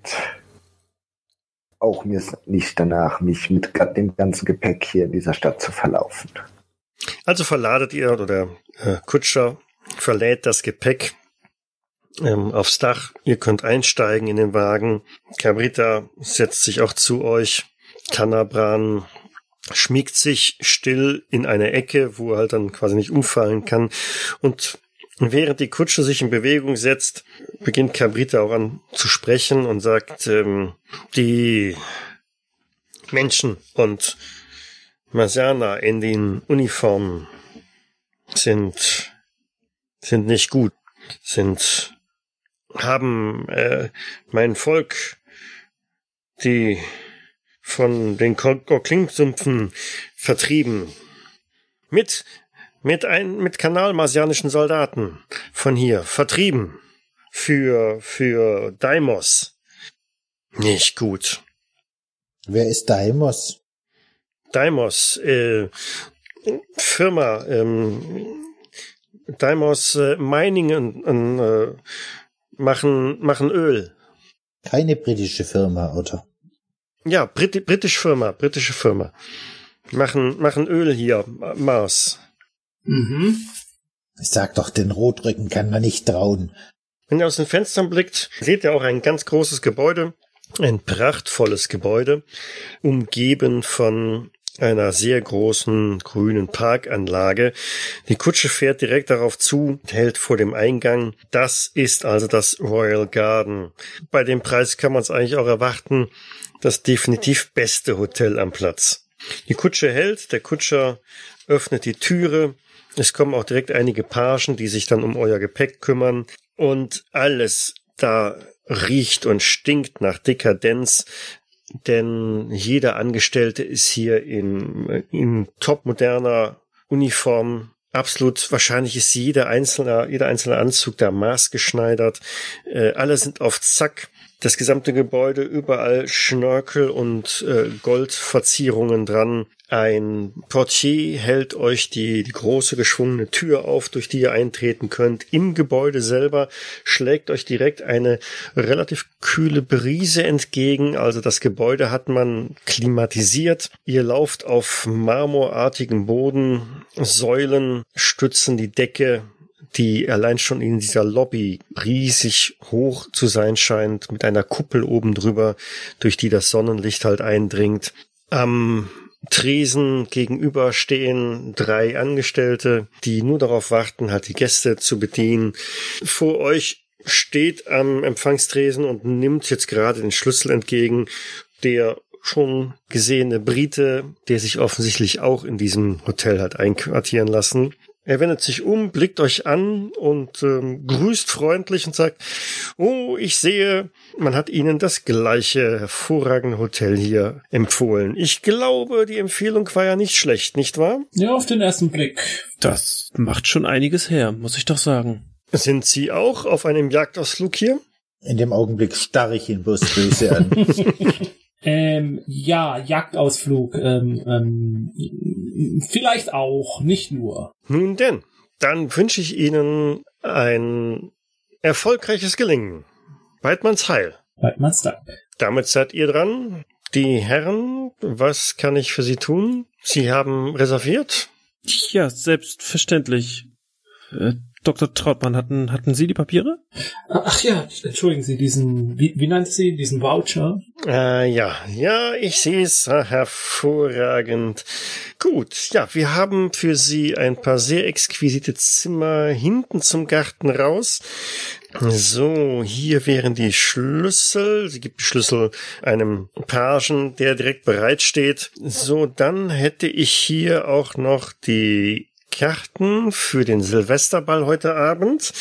auch mir ist nicht danach, mich mit dem ganzen Gepäck hier in dieser Stadt zu verlaufen. Also verladet ihr oder der äh, Kutscher verlädt das Gepäck ähm, aufs Dach. Ihr könnt einsteigen in den Wagen. Cabrita setzt sich auch zu euch. Tanabran schmiegt sich still in eine Ecke, wo er halt dann quasi nicht umfallen kann. Und während die Kutsche sich in Bewegung setzt, beginnt Cabrita auch an zu sprechen und sagt, ähm, die Menschen und Masana in den Uniformen sind sind nicht gut, sind haben äh, mein Volk die von den Gorkling-Sümpfen vertrieben mit mit ein mit kanalmarsianischen Soldaten von hier vertrieben für für Daimos nicht gut Wer ist Daimos? Daimos, äh, Firma, ähm, Daimos äh, Mining und, und, äh, machen, machen Öl. Keine britische Firma, oder? Ja, Brit britische Firma, britische Firma. Machen, machen Öl hier, Mars. Mhm. Sag doch, den Rotrücken kann man nicht trauen. Wenn ihr aus den Fenstern blickt, seht ihr auch ein ganz großes Gebäude, ein prachtvolles Gebäude, umgeben von einer sehr großen grünen Parkanlage. Die Kutsche fährt direkt darauf zu, hält vor dem Eingang. Das ist also das Royal Garden. Bei dem Preis kann man es eigentlich auch erwarten. Das definitiv beste Hotel am Platz. Die Kutsche hält, der Kutscher öffnet die Türe. Es kommen auch direkt einige Pagen, die sich dann um euer Gepäck kümmern. Und alles da riecht und stinkt nach Dekadenz, denn jeder Angestellte ist hier in, in topmoderner Uniform. Absolut, wahrscheinlich ist jeder einzelne, jeder einzelne Anzug da maßgeschneidert. Äh, alle sind auf Zack das gesamte Gebäude überall Schnörkel und äh, Goldverzierungen dran. Ein Portier hält euch die, die große geschwungene Tür auf, durch die ihr eintreten könnt. Im Gebäude selber schlägt euch direkt eine relativ kühle Brise entgegen. Also das Gebäude hat man klimatisiert. Ihr lauft auf marmorartigem Boden. Säulen stützen die Decke die allein schon in dieser Lobby riesig hoch zu sein scheint, mit einer Kuppel oben drüber, durch die das Sonnenlicht halt eindringt. Am Tresen gegenüber stehen drei Angestellte, die nur darauf warten, halt die Gäste zu bedienen. Vor euch steht am Empfangstresen und nimmt jetzt gerade den Schlüssel entgegen, der schon gesehene Brite, der sich offensichtlich auch in diesem Hotel hat einquartieren lassen. Er wendet sich um, blickt euch an und ähm, grüßt freundlich und sagt, oh, ich sehe, man hat Ihnen das gleiche hervorragende Hotel hier empfohlen. Ich glaube, die Empfehlung war ja nicht schlecht, nicht wahr? Ja, auf den ersten Blick. Das macht schon einiges her, muss ich doch sagen. Sind Sie auch auf einem Jagdausflug hier? In dem Augenblick starre ich ihn bloß böse an. (laughs) Ähm, ja, Jagdausflug. Ähm, ähm, vielleicht auch, nicht nur. Nun denn, dann wünsche ich Ihnen ein erfolgreiches Gelingen. Weidmanns Heil. Weidmanns Dank. Damit seid ihr dran. Die Herren, was kann ich für Sie tun? Sie haben reserviert? Ja, selbstverständlich. Äh, Dr. Trautmann, hatten, hatten Sie die Papiere? Ach ja, entschuldigen Sie, diesen, wie, wie nannte Sie diesen Voucher? Äh, ja, ja, ich sehe es hervorragend. Gut, ja, wir haben für Sie ein paar sehr exquisite Zimmer hinten zum Garten raus. So, hier wären die Schlüssel. Sie gibt die Schlüssel einem Pagen, der direkt bereitsteht. So, dann hätte ich hier auch noch die Karten für den Silvesterball heute Abend.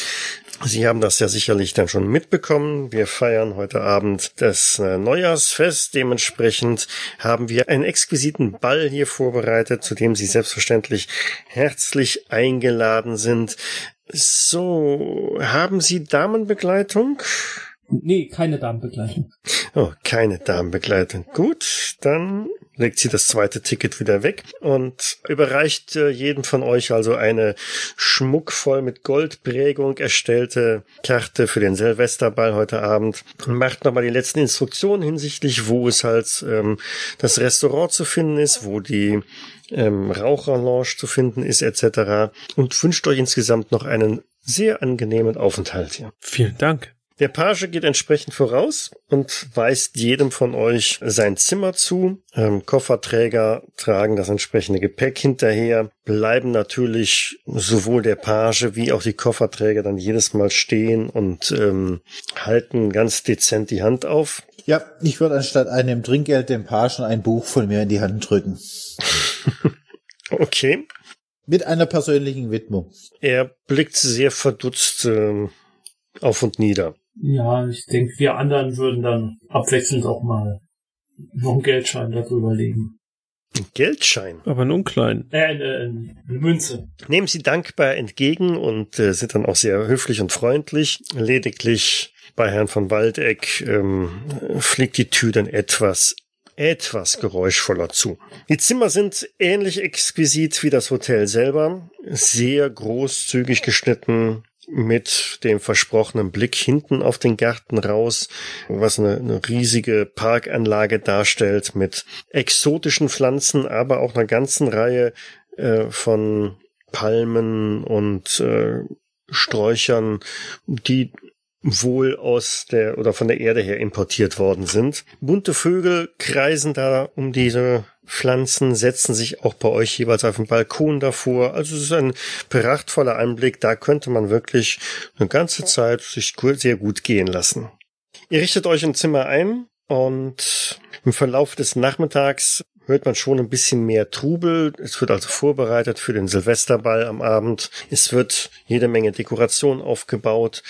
Sie haben das ja sicherlich dann schon mitbekommen. Wir feiern heute Abend das äh, Neujahrsfest. Dementsprechend haben wir einen exquisiten Ball hier vorbereitet, zu dem Sie selbstverständlich herzlich eingeladen sind. So, haben Sie Damenbegleitung? Nee, keine Damenbegleitung. Oh, keine Damenbegleitung. Gut, dann legt sie das zweite Ticket wieder weg und überreicht äh, jedem von euch also eine schmuckvoll mit Goldprägung erstellte Karte für den Silvesterball heute Abend. Macht nochmal die letzten Instruktionen hinsichtlich, wo es halt ähm, das Restaurant zu finden ist, wo die ähm, Raucherlounge zu finden ist, etc. Und wünscht euch insgesamt noch einen sehr angenehmen Aufenthalt hier. Vielen Dank. Der Page geht entsprechend voraus und weist jedem von euch sein Zimmer zu. Ähm, Kofferträger tragen das entsprechende Gepäck hinterher, bleiben natürlich sowohl der Page wie auch die Kofferträger dann jedes Mal stehen und ähm, halten ganz dezent die Hand auf. Ja, ich würde anstatt einem Trinkgeld dem Pagen ein Buch von mir in die Hand drücken. (laughs) okay. Mit einer persönlichen Widmung. Er blickt sehr verdutzt äh, auf und nieder. Ja, ich denke, wir anderen würden dann abwechselnd auch mal noch einen Geldschein darüber legen. Ein Geldschein? Aber nun klein. Äh, eine, eine Münze. Nehmen Sie dankbar entgegen und äh, sind dann auch sehr höflich und freundlich. Lediglich bei Herrn von Waldeck ähm, fliegt die Tür dann etwas etwas geräuschvoller zu. Die Zimmer sind ähnlich exquisit wie das Hotel selber, sehr großzügig geschnitten, mit dem versprochenen Blick hinten auf den Garten raus, was eine, eine, riesige Parkanlage darstellt mit exotischen Pflanzen, aber auch einer ganzen Reihe äh, von Palmen und äh, Sträuchern, die wohl aus der oder von der Erde her importiert worden sind. Bunte Vögel kreisen da um diese Pflanzen, setzen sich auch bei euch jeweils auf dem Balkon davor. Also es ist ein prachtvoller Anblick. Da könnte man wirklich eine ganze Zeit sich sehr gut gehen lassen. Ihr richtet euch ein Zimmer ein und im Verlauf des Nachmittags hört man schon ein bisschen mehr Trubel. Es wird also vorbereitet für den Silvesterball am Abend. Es wird jede Menge Dekoration aufgebaut.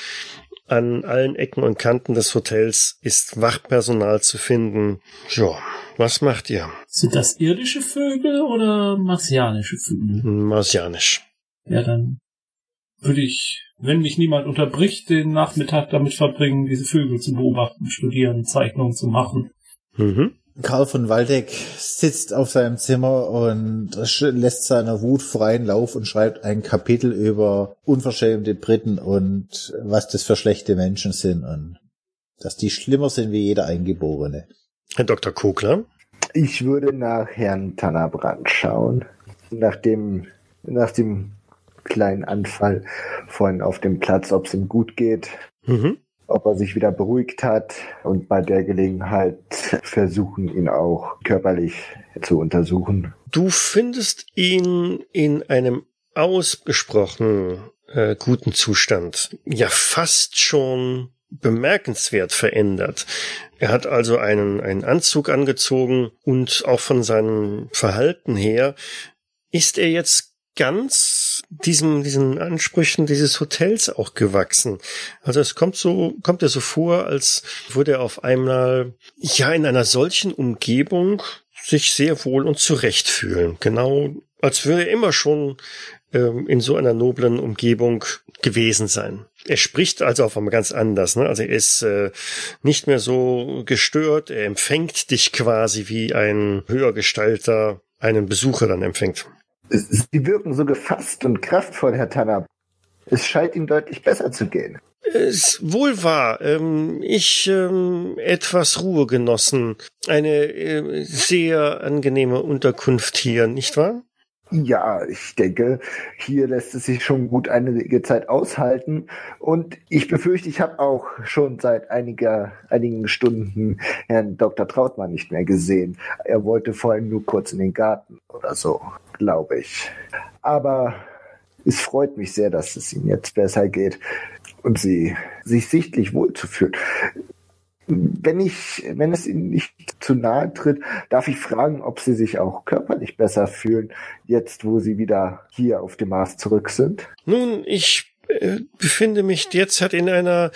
An allen Ecken und Kanten des Hotels ist Wachpersonal zu finden. Ja, was macht ihr? Sind das irdische Vögel oder martianische Vögel? Martianisch. Ja, dann würde ich, wenn mich niemand unterbricht, den Nachmittag damit verbringen, diese Vögel zu beobachten, studieren, Zeichnungen zu machen. Mhm. Karl von Waldeck sitzt auf seinem Zimmer und lässt seiner Wut freien Lauf und schreibt ein Kapitel über unverschämte Briten und was das für schlechte Menschen sind und dass die schlimmer sind wie jeder Eingeborene. Herr Dr. Kogler? Ich würde nach Herrn Tannerbrand schauen. Nach dem, nach dem kleinen Anfall vorhin auf dem Platz, ob es ihm gut geht. Mhm ob er sich wieder beruhigt hat und bei der Gelegenheit versuchen, ihn auch körperlich zu untersuchen. Du findest ihn in einem ausgesprochen äh, guten Zustand. Ja, fast schon bemerkenswert verändert. Er hat also einen, einen Anzug angezogen und auch von seinem Verhalten her ist er jetzt ganz diesem, diesen Ansprüchen dieses Hotels auch gewachsen. Also es kommt so, kommt er so vor, als würde er auf einmal, ja, in einer solchen Umgebung sich sehr wohl und zurecht fühlen. Genau, als würde er immer schon ähm, in so einer noblen Umgebung gewesen sein. Er spricht also auf einmal ganz anders. Ne? Also er ist äh, nicht mehr so gestört. Er empfängt dich quasi wie ein höhergestalter einen Besucher dann empfängt. Sie wirken so gefasst und kraftvoll, Herr Tanner. Es scheint Ihnen deutlich besser zu gehen. Es wohl wahr. Ähm, ich ähm, etwas Ruhe genossen. Eine äh, sehr angenehme Unterkunft hier, nicht wahr? Ja, ich denke, hier lässt es sich schon gut einige Zeit aushalten. Und ich befürchte, ich habe auch schon seit einiger, einigen Stunden Herrn Dr. Trautmann nicht mehr gesehen. Er wollte vorhin nur kurz in den Garten oder so, glaube ich. Aber es freut mich sehr, dass es Ihnen jetzt besser geht und Sie sich sichtlich wohlzufühlen. Wenn ich, wenn es Ihnen nicht zu nahe tritt, darf ich fragen, ob Sie sich auch körperlich besser fühlen, jetzt wo Sie wieder hier auf dem Mars zurück sind? Nun, ich äh, befinde mich derzeit in einer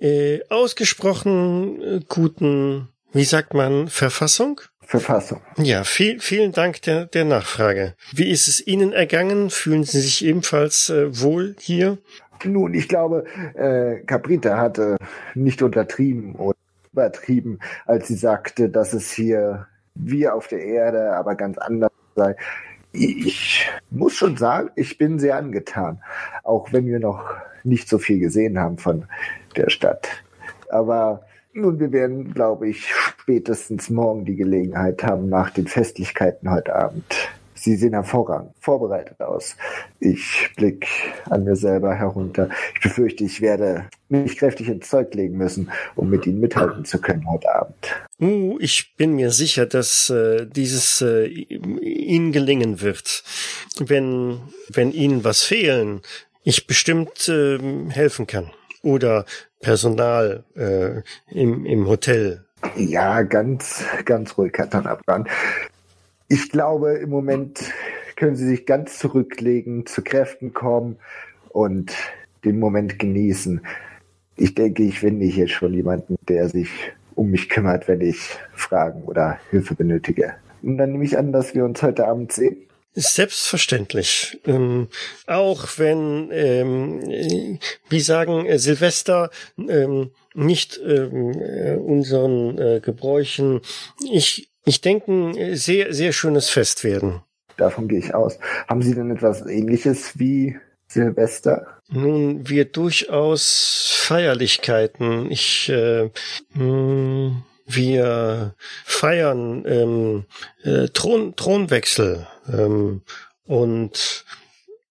äh, ausgesprochen äh, guten, wie sagt man, Verfassung? Verfassung. Ja, viel, vielen Dank der, der Nachfrage. Wie ist es Ihnen ergangen? Fühlen Sie sich ebenfalls äh, wohl hier? Nun, ich glaube, äh, Caprita hatte nicht untertrieben oder übertrieben, als sie sagte, dass es hier wie auf der Erde, aber ganz anders sei. Ich muss schon sagen, ich bin sehr angetan, auch wenn wir noch nicht so viel gesehen haben von der Stadt. Aber nun, wir werden, glaube ich, spätestens morgen die Gelegenheit haben, nach den Festlichkeiten heute Abend Sie sehen hervorragend vorbereitet aus. Ich blick an mir selber herunter. Ich befürchte, ich werde mich kräftig ins Zeug legen müssen, um mit Ihnen mithalten zu können heute Abend. Uh, ich bin mir sicher, dass äh, dieses äh, Ihnen gelingen wird. Wenn, wenn Ihnen was fehlen, ich bestimmt äh, helfen kann. Oder Personal äh, im, im Hotel ja, ganz, ganz ruhig, Herr Tannerbrand. Ich glaube, im Moment können sie sich ganz zurücklegen, zu Kräften kommen und den Moment genießen. Ich denke, ich finde hier schon jemanden, der sich um mich kümmert, wenn ich Fragen oder Hilfe benötige. Und dann nehme ich an, dass wir uns heute Abend sehen. Selbstverständlich. Ähm, auch wenn, ähm, wie sagen, äh, Silvester ähm, nicht ähm, äh, unseren äh, Gebräuchen. Ich ich denke, ein sehr, sehr schönes Fest werden. Davon gehe ich aus. Haben Sie denn etwas ähnliches wie Silvester? Nun, wir durchaus Feierlichkeiten. Ich, äh, mh, hm, wir feiern ähm, äh, Thron, Thronwechsel ähm, und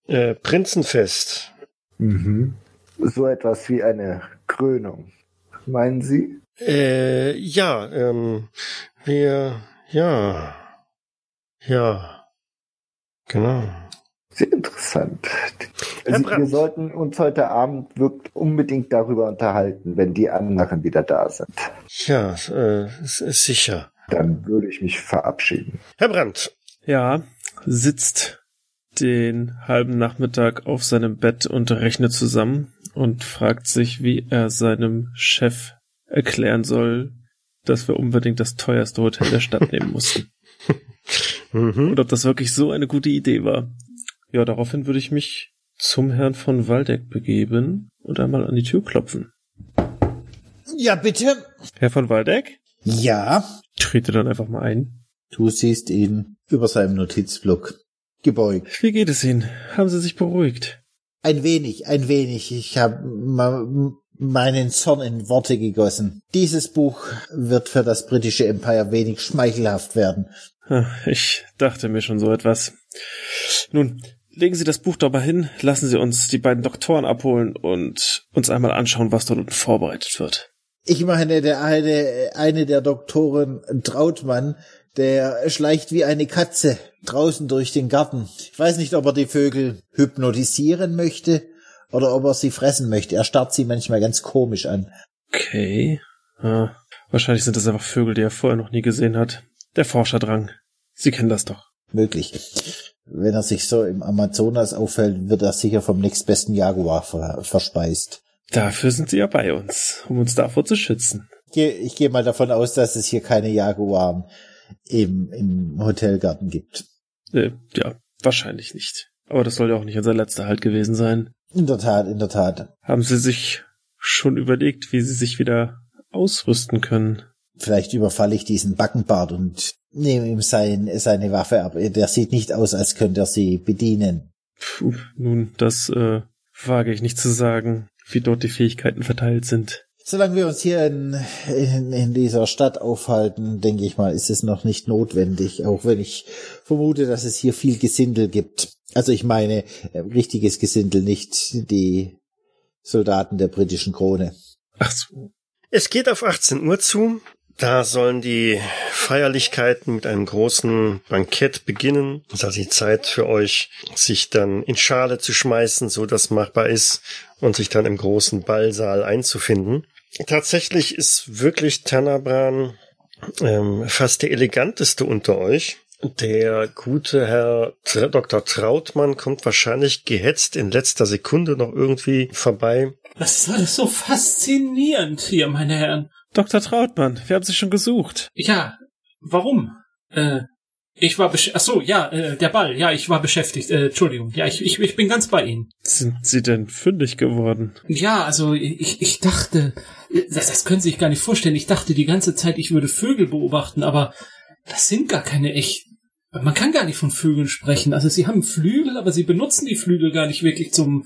äh, Prinzenfest. Mhm. so etwas wie eine Krönung. Meinen Sie? Äh, ja, ähm, wir, ja, ja, genau. Sehr interessant. Also, wir sollten uns heute Abend wirklich unbedingt darüber unterhalten, wenn die anderen wieder da sind. Ja, äh, s- sicher. Dann würde ich mich verabschieden. Herr Brandt, Ja, sitzt den halben Nachmittag auf seinem Bett und rechnet zusammen und fragt sich, wie er seinem Chef erklären soll, dass wir unbedingt das teuerste Hotel der Stadt nehmen mussten. (laughs) mhm. Und ob das wirklich so eine gute Idee war. Ja, daraufhin würde ich mich zum Herrn von Waldeck begeben und einmal an die Tür klopfen. Ja, bitte. Herr von Waldeck? Ja, Trete dann einfach mal ein. du siehst ihn über seinem Notizblock. Gebeugt. Wie geht es Ihnen? Haben Sie sich beruhigt? Ein wenig, ein wenig. Ich habe meinen Zorn in Worte gegossen. Dieses Buch wird für das britische Empire wenig schmeichelhaft werden. Ich dachte mir schon so etwas. Nun, legen Sie das Buch doch mal hin, lassen Sie uns die beiden Doktoren abholen und uns einmal anschauen, was dort unten vorbereitet wird. Ich meine, der eine, eine der Doktoren, Trautmann, der schleicht wie eine Katze draußen durch den Garten. Ich weiß nicht, ob er die Vögel hypnotisieren möchte oder ob er sie fressen möchte. Er starrt sie manchmal ganz komisch an. Okay. Ah, wahrscheinlich sind das einfach Vögel, die er vorher noch nie gesehen hat. Der Forscherdrang. Sie kennen das doch. Möglich. Wenn er sich so im Amazonas auffällt, wird er sicher vom nächstbesten Jaguar ver verspeist. Dafür sind Sie ja bei uns, um uns davor zu schützen. Ich gehe ich gehe mal davon aus, dass es hier keine Jaguaren im, im Hotelgarten gibt. Äh, ja, wahrscheinlich nicht. Aber das soll ja auch nicht unser letzter Halt gewesen sein. In der Tat, in der Tat. Haben Sie sich schon überlegt, wie Sie sich wieder ausrüsten können? Vielleicht überfalle ich diesen Backenbart und nehme ihm sein, seine Waffe ab. Der sieht nicht aus, als könnte er sie bedienen. Puh, nun, das äh, wage ich nicht zu sagen, wie dort die Fähigkeiten verteilt sind. Solange wir uns hier in, in, in dieser Stadt aufhalten, denke ich mal, ist es noch nicht notwendig, auch wenn ich vermute, dass es hier viel Gesindel gibt. Also ich meine, äh, richtiges Gesindel, nicht die Soldaten der britischen Krone. Ach so. Es geht auf 18 Uhr zu. Da sollen die Feierlichkeiten mit einem großen Bankett beginnen. Es ist also die Zeit für euch, sich dann in Schale zu schmeißen, so dass machbar ist, und sich dann im großen Ballsaal einzufinden. Tatsächlich ist wirklich Tanabran ähm, fast der eleganteste unter euch. Der gute Herr Dr. Trautmann kommt wahrscheinlich gehetzt in letzter Sekunde noch irgendwie vorbei. Das ist alles so faszinierend hier, meine Herren. Dr. Trautmann, wir haben Sie schon gesucht. Ja, warum? Äh, ich war besch Ach so, ja, äh, der Ball. Ja, ich war beschäftigt. Äh, Entschuldigung. Ja, ich, ich, ich bin ganz bei Ihnen. Sind Sie denn fündig geworden? Ja, also ich, ich dachte, das, das können Sie sich gar nicht vorstellen. Ich dachte die ganze Zeit, ich würde Vögel beobachten, aber das sind gar keine echten. Man kann gar nicht von Vögeln sprechen. Also sie haben Flügel, aber sie benutzen die Flügel gar nicht wirklich zum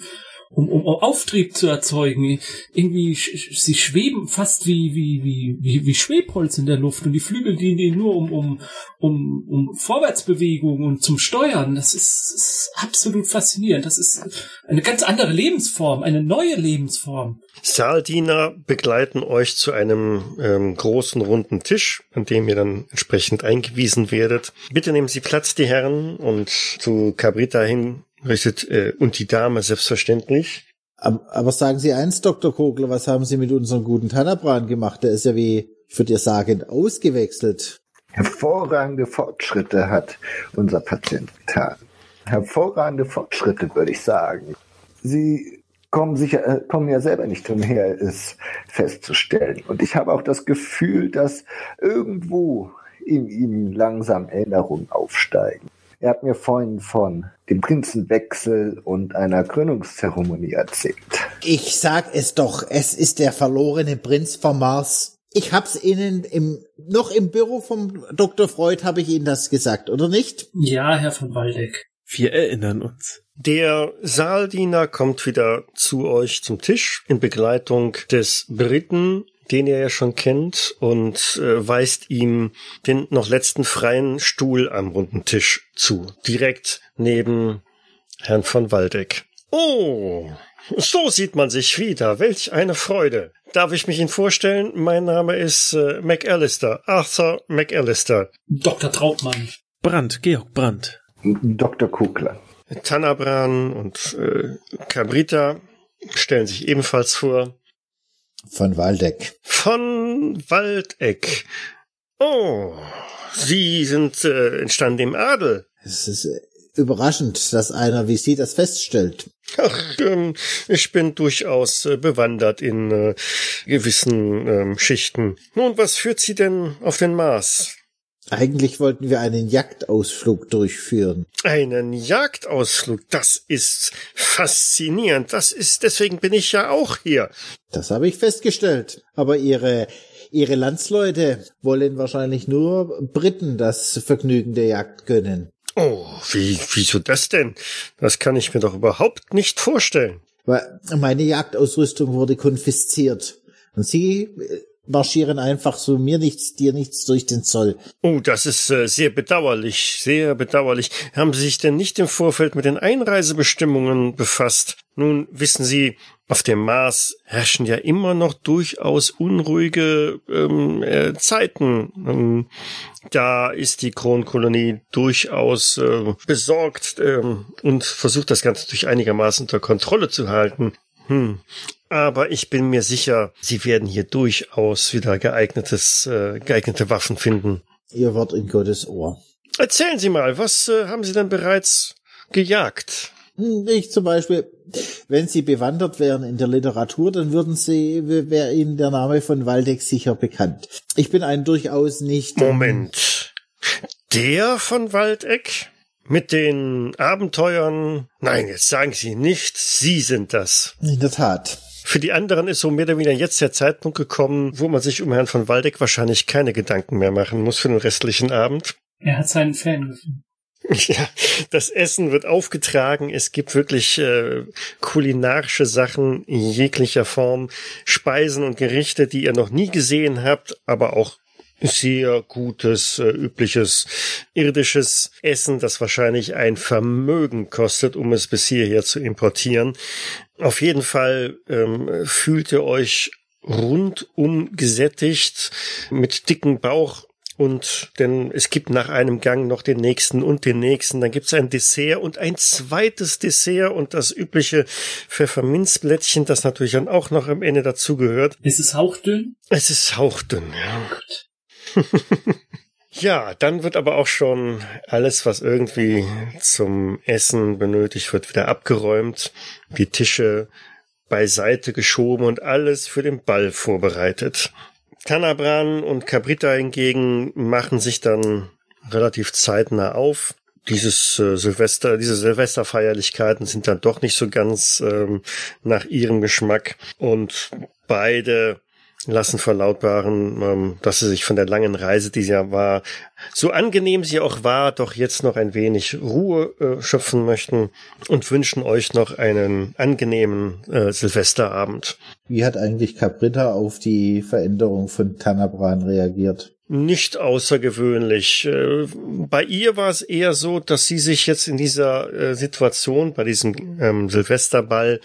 um, um Auftrieb zu erzeugen. Irgendwie, sie schweben fast wie, wie, wie, wie, wie Schwebholz in der Luft und die Flügel dienen ihnen nur um, um, um, um Vorwärtsbewegung und zum Steuern. Das ist, ist absolut faszinierend. Das ist eine ganz andere Lebensform, eine neue Lebensform. Saaldiener begleiten euch zu einem ähm, großen runden Tisch, an dem ihr dann entsprechend eingewiesen werdet. Bitte nehmen Sie Platz, die Herren, und zu Cabrita hin richtet äh, und die Dame selbstverständlich. Aber, aber sagen Sie eins, Dr. Kogler, was haben Sie mit unserem guten Tanabran gemacht? Der ist ja wie, ich würde dir sagen, ausgewechselt. Hervorragende Fortschritte hat unser Patient getan. Hervorragende Fortschritte, würde ich sagen. Sie kommen sicher, äh, kommen ja selber nicht umher, es festzustellen. Und ich habe auch das Gefühl, dass irgendwo in ihm langsam Erinnerungen aufsteigen. Er hat mir vorhin von dem Prinzenwechsel und einer Krönungszeremonie erzählt. Ich sag es doch, es ist der verlorene Prinz vom Mars. Ich hab's Ihnen im, noch im Büro vom Dr. Freud habe ich Ihnen das gesagt, oder nicht? Ja, Herr von Waldeck. Wir erinnern uns. Der Saaldiener kommt wieder zu euch zum Tisch in Begleitung des Briten, den ihr ja schon kennt, und äh, weist ihm den noch letzten freien Stuhl am runden Tisch zu, direkt neben Herrn von Waldeck. Oh, So sieht man sich wieder. Welch eine Freude. Darf ich mich Ihnen vorstellen? Mein Name ist äh, McAllister. Arthur McAllister. Dr. Trautmann. Brandt, Georg Brandt. Dr. Kugler. Tanabran und äh, Cabrita stellen sich ebenfalls vor. Von Waldeck. Von Waldeck. Oh, Sie sind äh, entstanden im Adel. Es ist äh, überraschend, dass einer wie Sie das feststellt. Ach, ähm, ich bin durchaus äh, bewandert in äh, gewissen ähm, Schichten. Nun, was führt Sie denn auf den Mars? Eigentlich wollten wir einen Jagdausflug durchführen. Einen Jagdausflug, das ist faszinierend. Das ist, deswegen bin ich ja auch hier. Das habe ich festgestellt. Aber Ihre, Ihre Landsleute wollen wahrscheinlich nur Briten das Vergnügen der Jagd gönnen. Oh, wie, wieso das denn? Das kann ich mir doch überhaupt nicht vorstellen. Weil meine Jagdausrüstung wurde konfisziert. Und Sie äh, marschieren einfach so mir nichts, dir nichts durch den Zoll. Oh, das ist äh, sehr bedauerlich, sehr bedauerlich. Haben Sie sich denn nicht im Vorfeld mit den Einreisebestimmungen befasst? Nun, wissen Sie, auf dem Mars herrschen ja immer noch durchaus unruhige ähm, äh, Zeiten. Ähm, da ist die Kronkolonie durchaus äh, besorgt ähm, und versucht das Ganze durch einigermaßen unter Kontrolle zu halten. Hm. Aber ich bin mir sicher, sie werden hier durchaus wieder geeignetes, äh, geeignete Waffen finden. Ihr Wort in Gottes Ohr. Erzählen Sie mal, was äh, haben Sie denn bereits gejagt? Ich zum Beispiel, wenn Sie bewandert wären in der Literatur, dann würden Sie, wäre Ihnen der Name von Waldeck sicher bekannt. Ich bin ein durchaus nicht. Moment. Der von Waldeck? Mit den Abenteuern? Nein, jetzt sagen Sie nicht, Sie sind das. In der Tat. Für die anderen ist so mehr oder weniger jetzt der Zeitpunkt gekommen, wo man sich um Herrn von Waldeck wahrscheinlich keine Gedanken mehr machen muss für den restlichen Abend. Er hat seinen Fan gefunden. (laughs) Ja, das Essen wird aufgetragen. Es gibt wirklich äh, kulinarische Sachen in jeglicher Form, Speisen und Gerichte, die ihr noch nie gesehen habt, aber auch sehr gutes, äh, übliches irdisches Essen, das wahrscheinlich ein Vermögen kostet, um es bis hierher zu importieren. Auf jeden Fall ähm, fühlt ihr euch rundum gesättigt mit dicken Bauch und denn es gibt nach einem Gang noch den nächsten und den nächsten. Dann gibt es ein Dessert und ein zweites Dessert und das übliche Pfefferminzblättchen, das natürlich dann auch noch am Ende dazugehört. Ist es hauchdünn? Es ist hauchdünn, ja. Oh. (laughs) Ja, dann wird aber auch schon alles, was irgendwie zum Essen benötigt wird, wieder abgeräumt, die Tische beiseite geschoben und alles für den Ball vorbereitet. Tanabran und Cabrita hingegen machen sich dann relativ zeitnah auf. Dieses äh, Silvester, diese Silvesterfeierlichkeiten sind dann doch nicht so ganz ähm, nach ihrem Geschmack und beide lassen verlautbaren, ähm, dass sie sich von der langen Reise, die sie ja war, so angenehm sie auch war, doch jetzt noch ein wenig Ruhe äh, schöpfen möchten und wünschen euch noch einen angenehmen äh, Silvesterabend. Wie hat eigentlich Cabrita auf die Veränderung von Tanabran reagiert? Nicht außergewöhnlich. Äh, Bei ihr war es eher so, dass sie sich jetzt in dieser äh, Situation, bei diesem ähm, Silvesterball,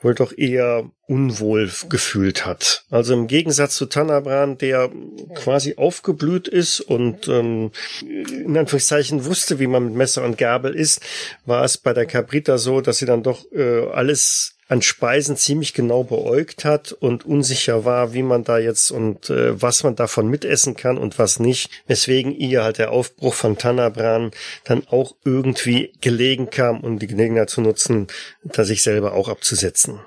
wohl doch eher unwohl gefühlt hat. Also im Gegensatz zu Tanabran, der quasi aufgeblüht ist und ähm, in Anführungszeichen wusste, wie man mit Messer und Gabel isst, war es bei der Cabrita so, dass sie dann doch äh, alles an Speisen ziemlich genau beäugt hat und unsicher war, wie man da jetzt und äh, was man davon mitessen kann und was nicht. Weswegen ihr halt der Aufbruch von Tanabran dann auch irgendwie gelegen kam, um die Gelegenheit zu nutzen, da sich selber auch abzusetzen.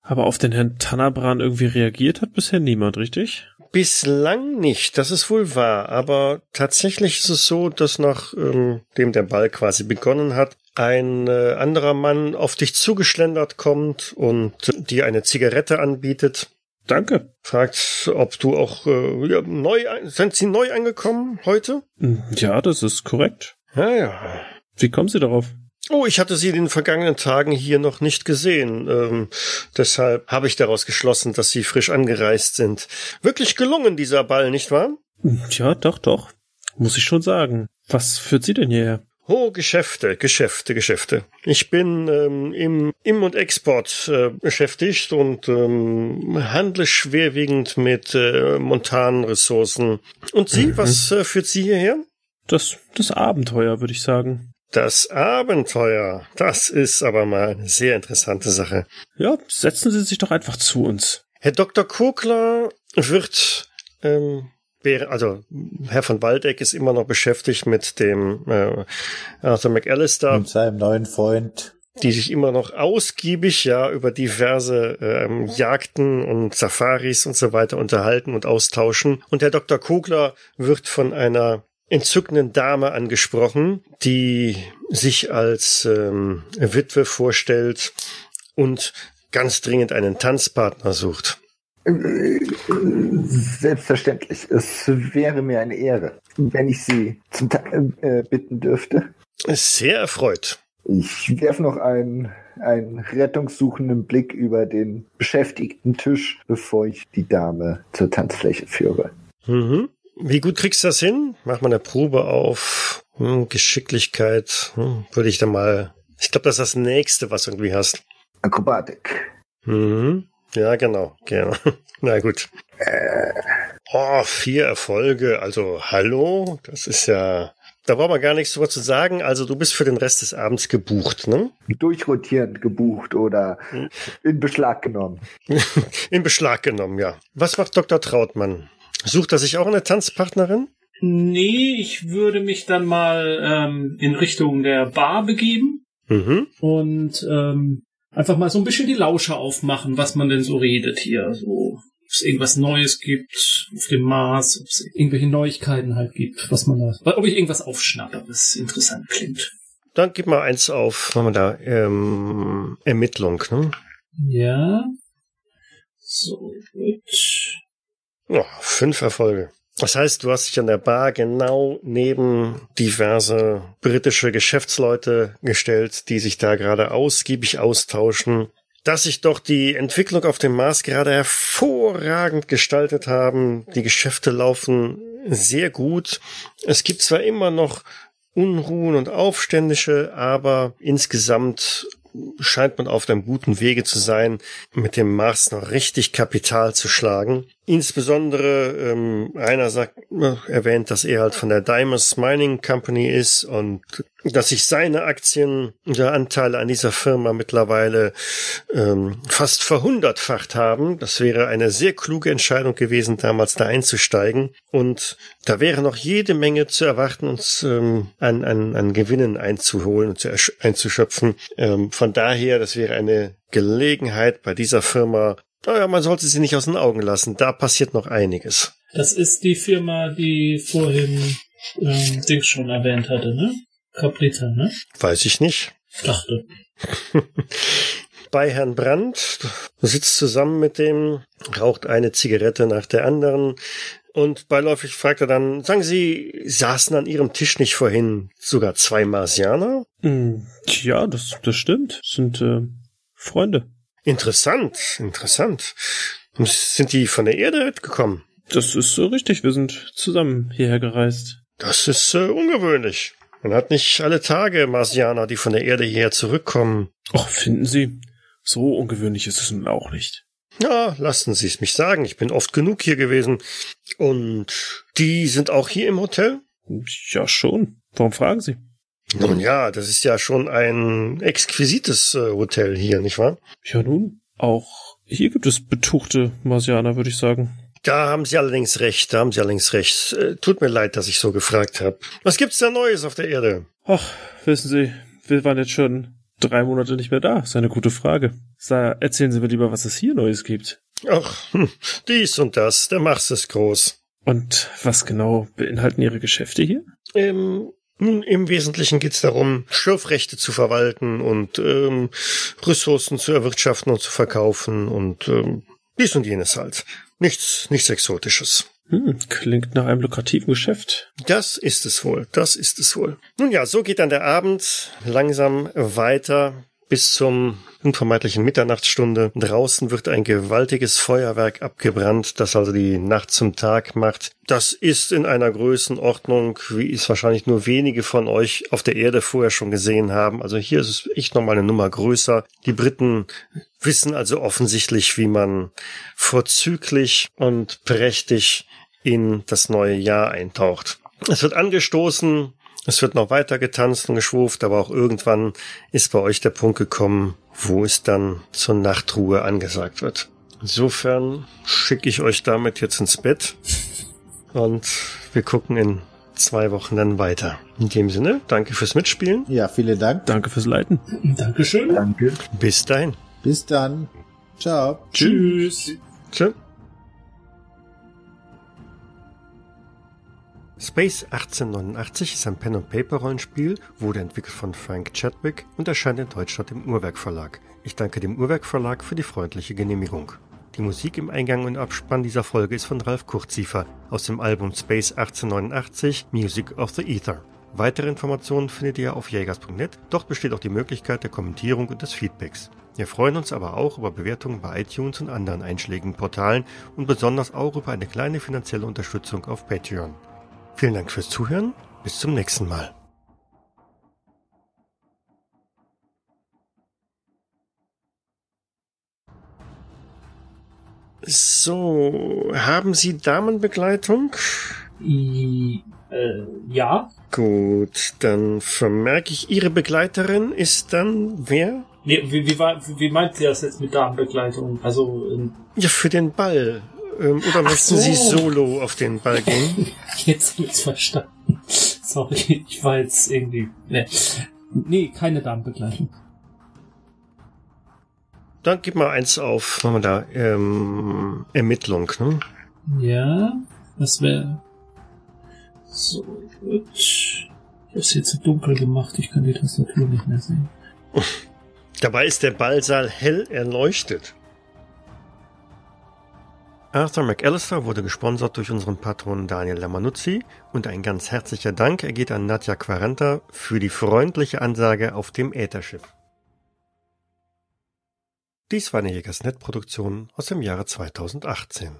Aber auf den Herrn Tanabran irgendwie reagiert hat bisher niemand, richtig? Bislang nicht, das ist wohl wahr, aber tatsächlich ist es so, dass nachdem ähm, der Ball quasi begonnen hat, ein äh, anderer Mann auf dich zugeschlendert kommt und dir eine Zigarette anbietet. Danke. Fragt, ob du auch äh, ja, neu, sind Sie neu angekommen heute? Ja, das ist korrekt. Ja, ja. Wie kommen Sie darauf? Oh, ich hatte Sie in den vergangenen Tagen hier noch nicht gesehen. Ähm, deshalb habe ich daraus geschlossen, dass Sie frisch angereist sind. Wirklich gelungen, dieser Ball, nicht wahr? Ja, doch, doch. Muss ich schon sagen. Was führt Sie denn hierher? Oh, Geschäfte, Geschäfte, Geschäfte. Ich bin ähm, im Im- und Export äh, beschäftigt und ähm, handle schwerwiegend mit äh, montanen Ressourcen. Und Sie, was äh, führt Sie hierher? Das, das Abenteuer, würde ich sagen. Das Abenteuer. Das ist aber mal eine sehr interessante Sache. Ja, setzen Sie sich doch einfach zu uns. Herr Dr. Kogler wird, ähm, wäre, also Herr von Waldeck ist immer noch beschäftigt mit dem äh, Arthur McAllister. Mit seinem neuen Freund. die sich immer noch ausgiebig ja über diverse ähm, Jagden und Safaris und so weiter unterhalten und austauschen. Und der Dr. Kogler wird von einer entzückenden Dame angesprochen, die sich als ähm, Witwe vorstellt und ganz dringend einen Tanzpartner sucht. Selbstverständlich. Es wäre mir eine Ehre, wenn ich Sie zum Ta äh, bitten dürfte. Sehr erfreut. Ich werfe noch einen, einen rettungssuchenden Blick über den beschäftigten Tisch, bevor ich die Dame zur Tanzfläche führe. Mhm. Wie gut kriegst du das hin? Mach mal eine Probe auf hm, Geschicklichkeit. Hm, würde ich da mal. Ich glaube, das ist das nächste, was du irgendwie hast. Akrobatik. Mhm. Ja, genau, genau. (laughs) Na gut. Oh, vier Erfolge. Also, hallo? Das ist ja. Da brauchen wir gar nichts drüber zu sagen. Also, du bist für den Rest des Abends gebucht, ne? Durchrotierend gebucht oder in Beschlag genommen. (laughs) In Beschlag genommen, ja. Was macht Dr. Trautmann? Sucht er sich auch eine Tanzpartnerin? Nee, ich würde mich dann mal ähm, in Richtung der Bar begeben Mhm. und ähm, einfach mal so ein bisschen die Lauscher aufmachen, was man denn so redet hier. So, ob es irgendwas Neues gibt auf dem Mars, ob es irgendwelche Neuigkeiten halt gibt, was man da, ob ich irgendwas aufschnappe, was interessant klingt. Dann gib mal eins auf, machen wir da, ähm, Ermittlung, ne? Ja. So, gut. Ja, fünf Erfolge. Das heißt, du hast dich an der Bar genau neben diverse britische Geschäftsleute gestellt, die sich da gerade ausgiebig austauschen, dass sich doch die Entwicklung auf dem Mars gerade hervorragend gestaltet haben. Die Geschäfte laufen sehr gut. Es gibt zwar immer noch Unruhen und Aufständische, aber insgesamt scheint man auf einem guten Wege zu sein, mit dem Mars noch richtig Kapital zu schlagen. Insbesondere ähm, einer sagt, äh, erwähnt, dass er halt von der Dimus Mining Company ist und dass sich seine Aktien oder Anteile an dieser Firma mittlerweile ähm, fast verhundertfacht haben. Das wäre eine sehr kluge Entscheidung gewesen, damals da einzusteigen. Und da wäre noch jede Menge zu erwarten, uns ähm, an, an, an Gewinnen einzuholen und zu einzuschöpfen. Ähm, von daher, das wäre eine Gelegenheit bei dieser Firma. Naja, man sollte sie nicht aus den Augen lassen. Da passiert noch einiges. Das ist die Firma, die vorhin ähm, Dings schon erwähnt hatte, ne? Caprita, ne? Weiß ich nicht. Dachte. (laughs) bei Herrn Brandt, du sitzt zusammen mit dem, raucht eine Zigarette nach der anderen und beiläufig fragt er dann, sagen Sie, saßen an Ihrem Tisch nicht vorhin sogar zwei Marsianer? Hm, Ja, das, das stimmt. Das sind äh, Freunde. Interessant, interessant. Sind die von der Erde gekommen? Das ist so richtig. Wir sind zusammen hierher gereist. Das ist äh, ungewöhnlich. Man hat nicht alle Tage Marsianer, die von der Erde hierher zurückkommen. Och, finden Sie? So ungewöhnlich ist es nun auch nicht. Ja, lassen Sie es mich sagen. Ich bin oft genug hier gewesen. Und die sind auch hier im Hotel? Ja, schon. Warum fragen Sie? Nun ja, das ist ja schon ein exquisites äh, Hotel hier, nicht wahr? Ja, nun. Auch hier gibt es betuchte Marsianer, würde ich sagen. Da haben Sie allerdings recht, da haben Sie allerdings recht. Äh, tut mir leid, dass ich so gefragt habe. Was gibt's da Neues auf der Erde? Ach, wissen Sie, wir waren jetzt schon drei Monate nicht mehr da. Ist eine gute Frage. Sa erzählen Sie mir lieber, was es hier Neues gibt. Ach, hm, dies und das, der Mars ist groß. Und was genau beinhalten Ihre Geschäfte hier? Ähm, nun, im Wesentlichen geht's darum, Schürfrechte zu verwalten und ähm, Ressourcen zu erwirtschaften und zu verkaufen und ähm, dies und jenes halt. Nichts, nichts Exotisches. Hm, klingt nach einem lukrativen Geschäft. Das ist es wohl, das ist es wohl. Nun ja, so geht dann der Abend langsam weiter bis zum unvermeidlichen Mitternachtsstunde. Draußen wird ein gewaltiges Feuerwerk abgebrannt, das also die Nacht zum Tag macht. Das ist in einer Größenordnung, wie es wahrscheinlich nur wenige von euch auf der Erde vorher schon gesehen haben. Also hier ist es echt nochmal eine Nummer größer. Die Briten wissen also offensichtlich, wie man vorzüglich und prächtig in das neue Jahr eintaucht. Es wird angestoßen, es wird noch weiter getanzt und geschwuft, aber auch irgendwann ist bei euch der Punkt gekommen, wo es dann zur Nachtruhe angesagt wird. Insofern schicke ich euch damit jetzt ins Bett und wir gucken in zwei Wochen dann weiter. In dem Sinne, danke fürs Mitspielen. Ja, vielen Dank. Danke fürs Leiten. Dankeschön. Danke. Bis dahin. Bis dann. Ciao. Tschüss. Tschö. Space 1889 ist ein Pen-and-Paper-Rollenspiel, wurde entwickelt von Frank Chadwick und erscheint in Deutschland im Uhrwerk Verlag. Ich danke dem Uhrwerk Verlag für die freundliche Genehmigung. Die Musik im Eingang und Abspann dieser Folge ist von Ralf Kurziefer aus dem Album Space 1889 Music of the Ether. Weitere Informationen findet ihr auf jägers.net. Dort besteht auch die Möglichkeit der Kommentierung und des Feedbacks. Wir freuen uns aber auch über Bewertungen bei iTunes und anderen einschlägigen Portalen und besonders auch über eine kleine finanzielle Unterstützung auf Patreon. Vielen Dank fürs Zuhören. Bis zum nächsten Mal. So, haben Sie Damenbegleitung? I, äh, ja. Gut, dann vermerke ich, Ihre Begleiterin ist dann wer? Nee, wie, wie, war, wie meint ihr das jetzt mit Damenbegleitung? Also, ähm, Ja, für den Ball. Ähm, oder möchten so. Sie solo auf den Ball gehen? jetzt hab ich's verstanden. Sorry, ich war jetzt irgendwie. Nee, nee keine Damenbegleitung. Dann gib mal eins auf, machen wir da, ähm, Ermittlung, ne? Ja, das wäre. So, gut. Ich hab's jetzt zu dunkel gemacht, ich kann die Tastatur nicht mehr sehen. (laughs) Dabei ist der Ballsaal hell erleuchtet. Arthur McAllister wurde gesponsert durch unseren Patron Daniel Lamanuzzi und ein ganz herzlicher Dank ergeht an Nadja Quaranta für die freundliche Ansage auf dem Ätherschiff. Dies war eine Jägersnet-Produktion aus dem Jahre 2018.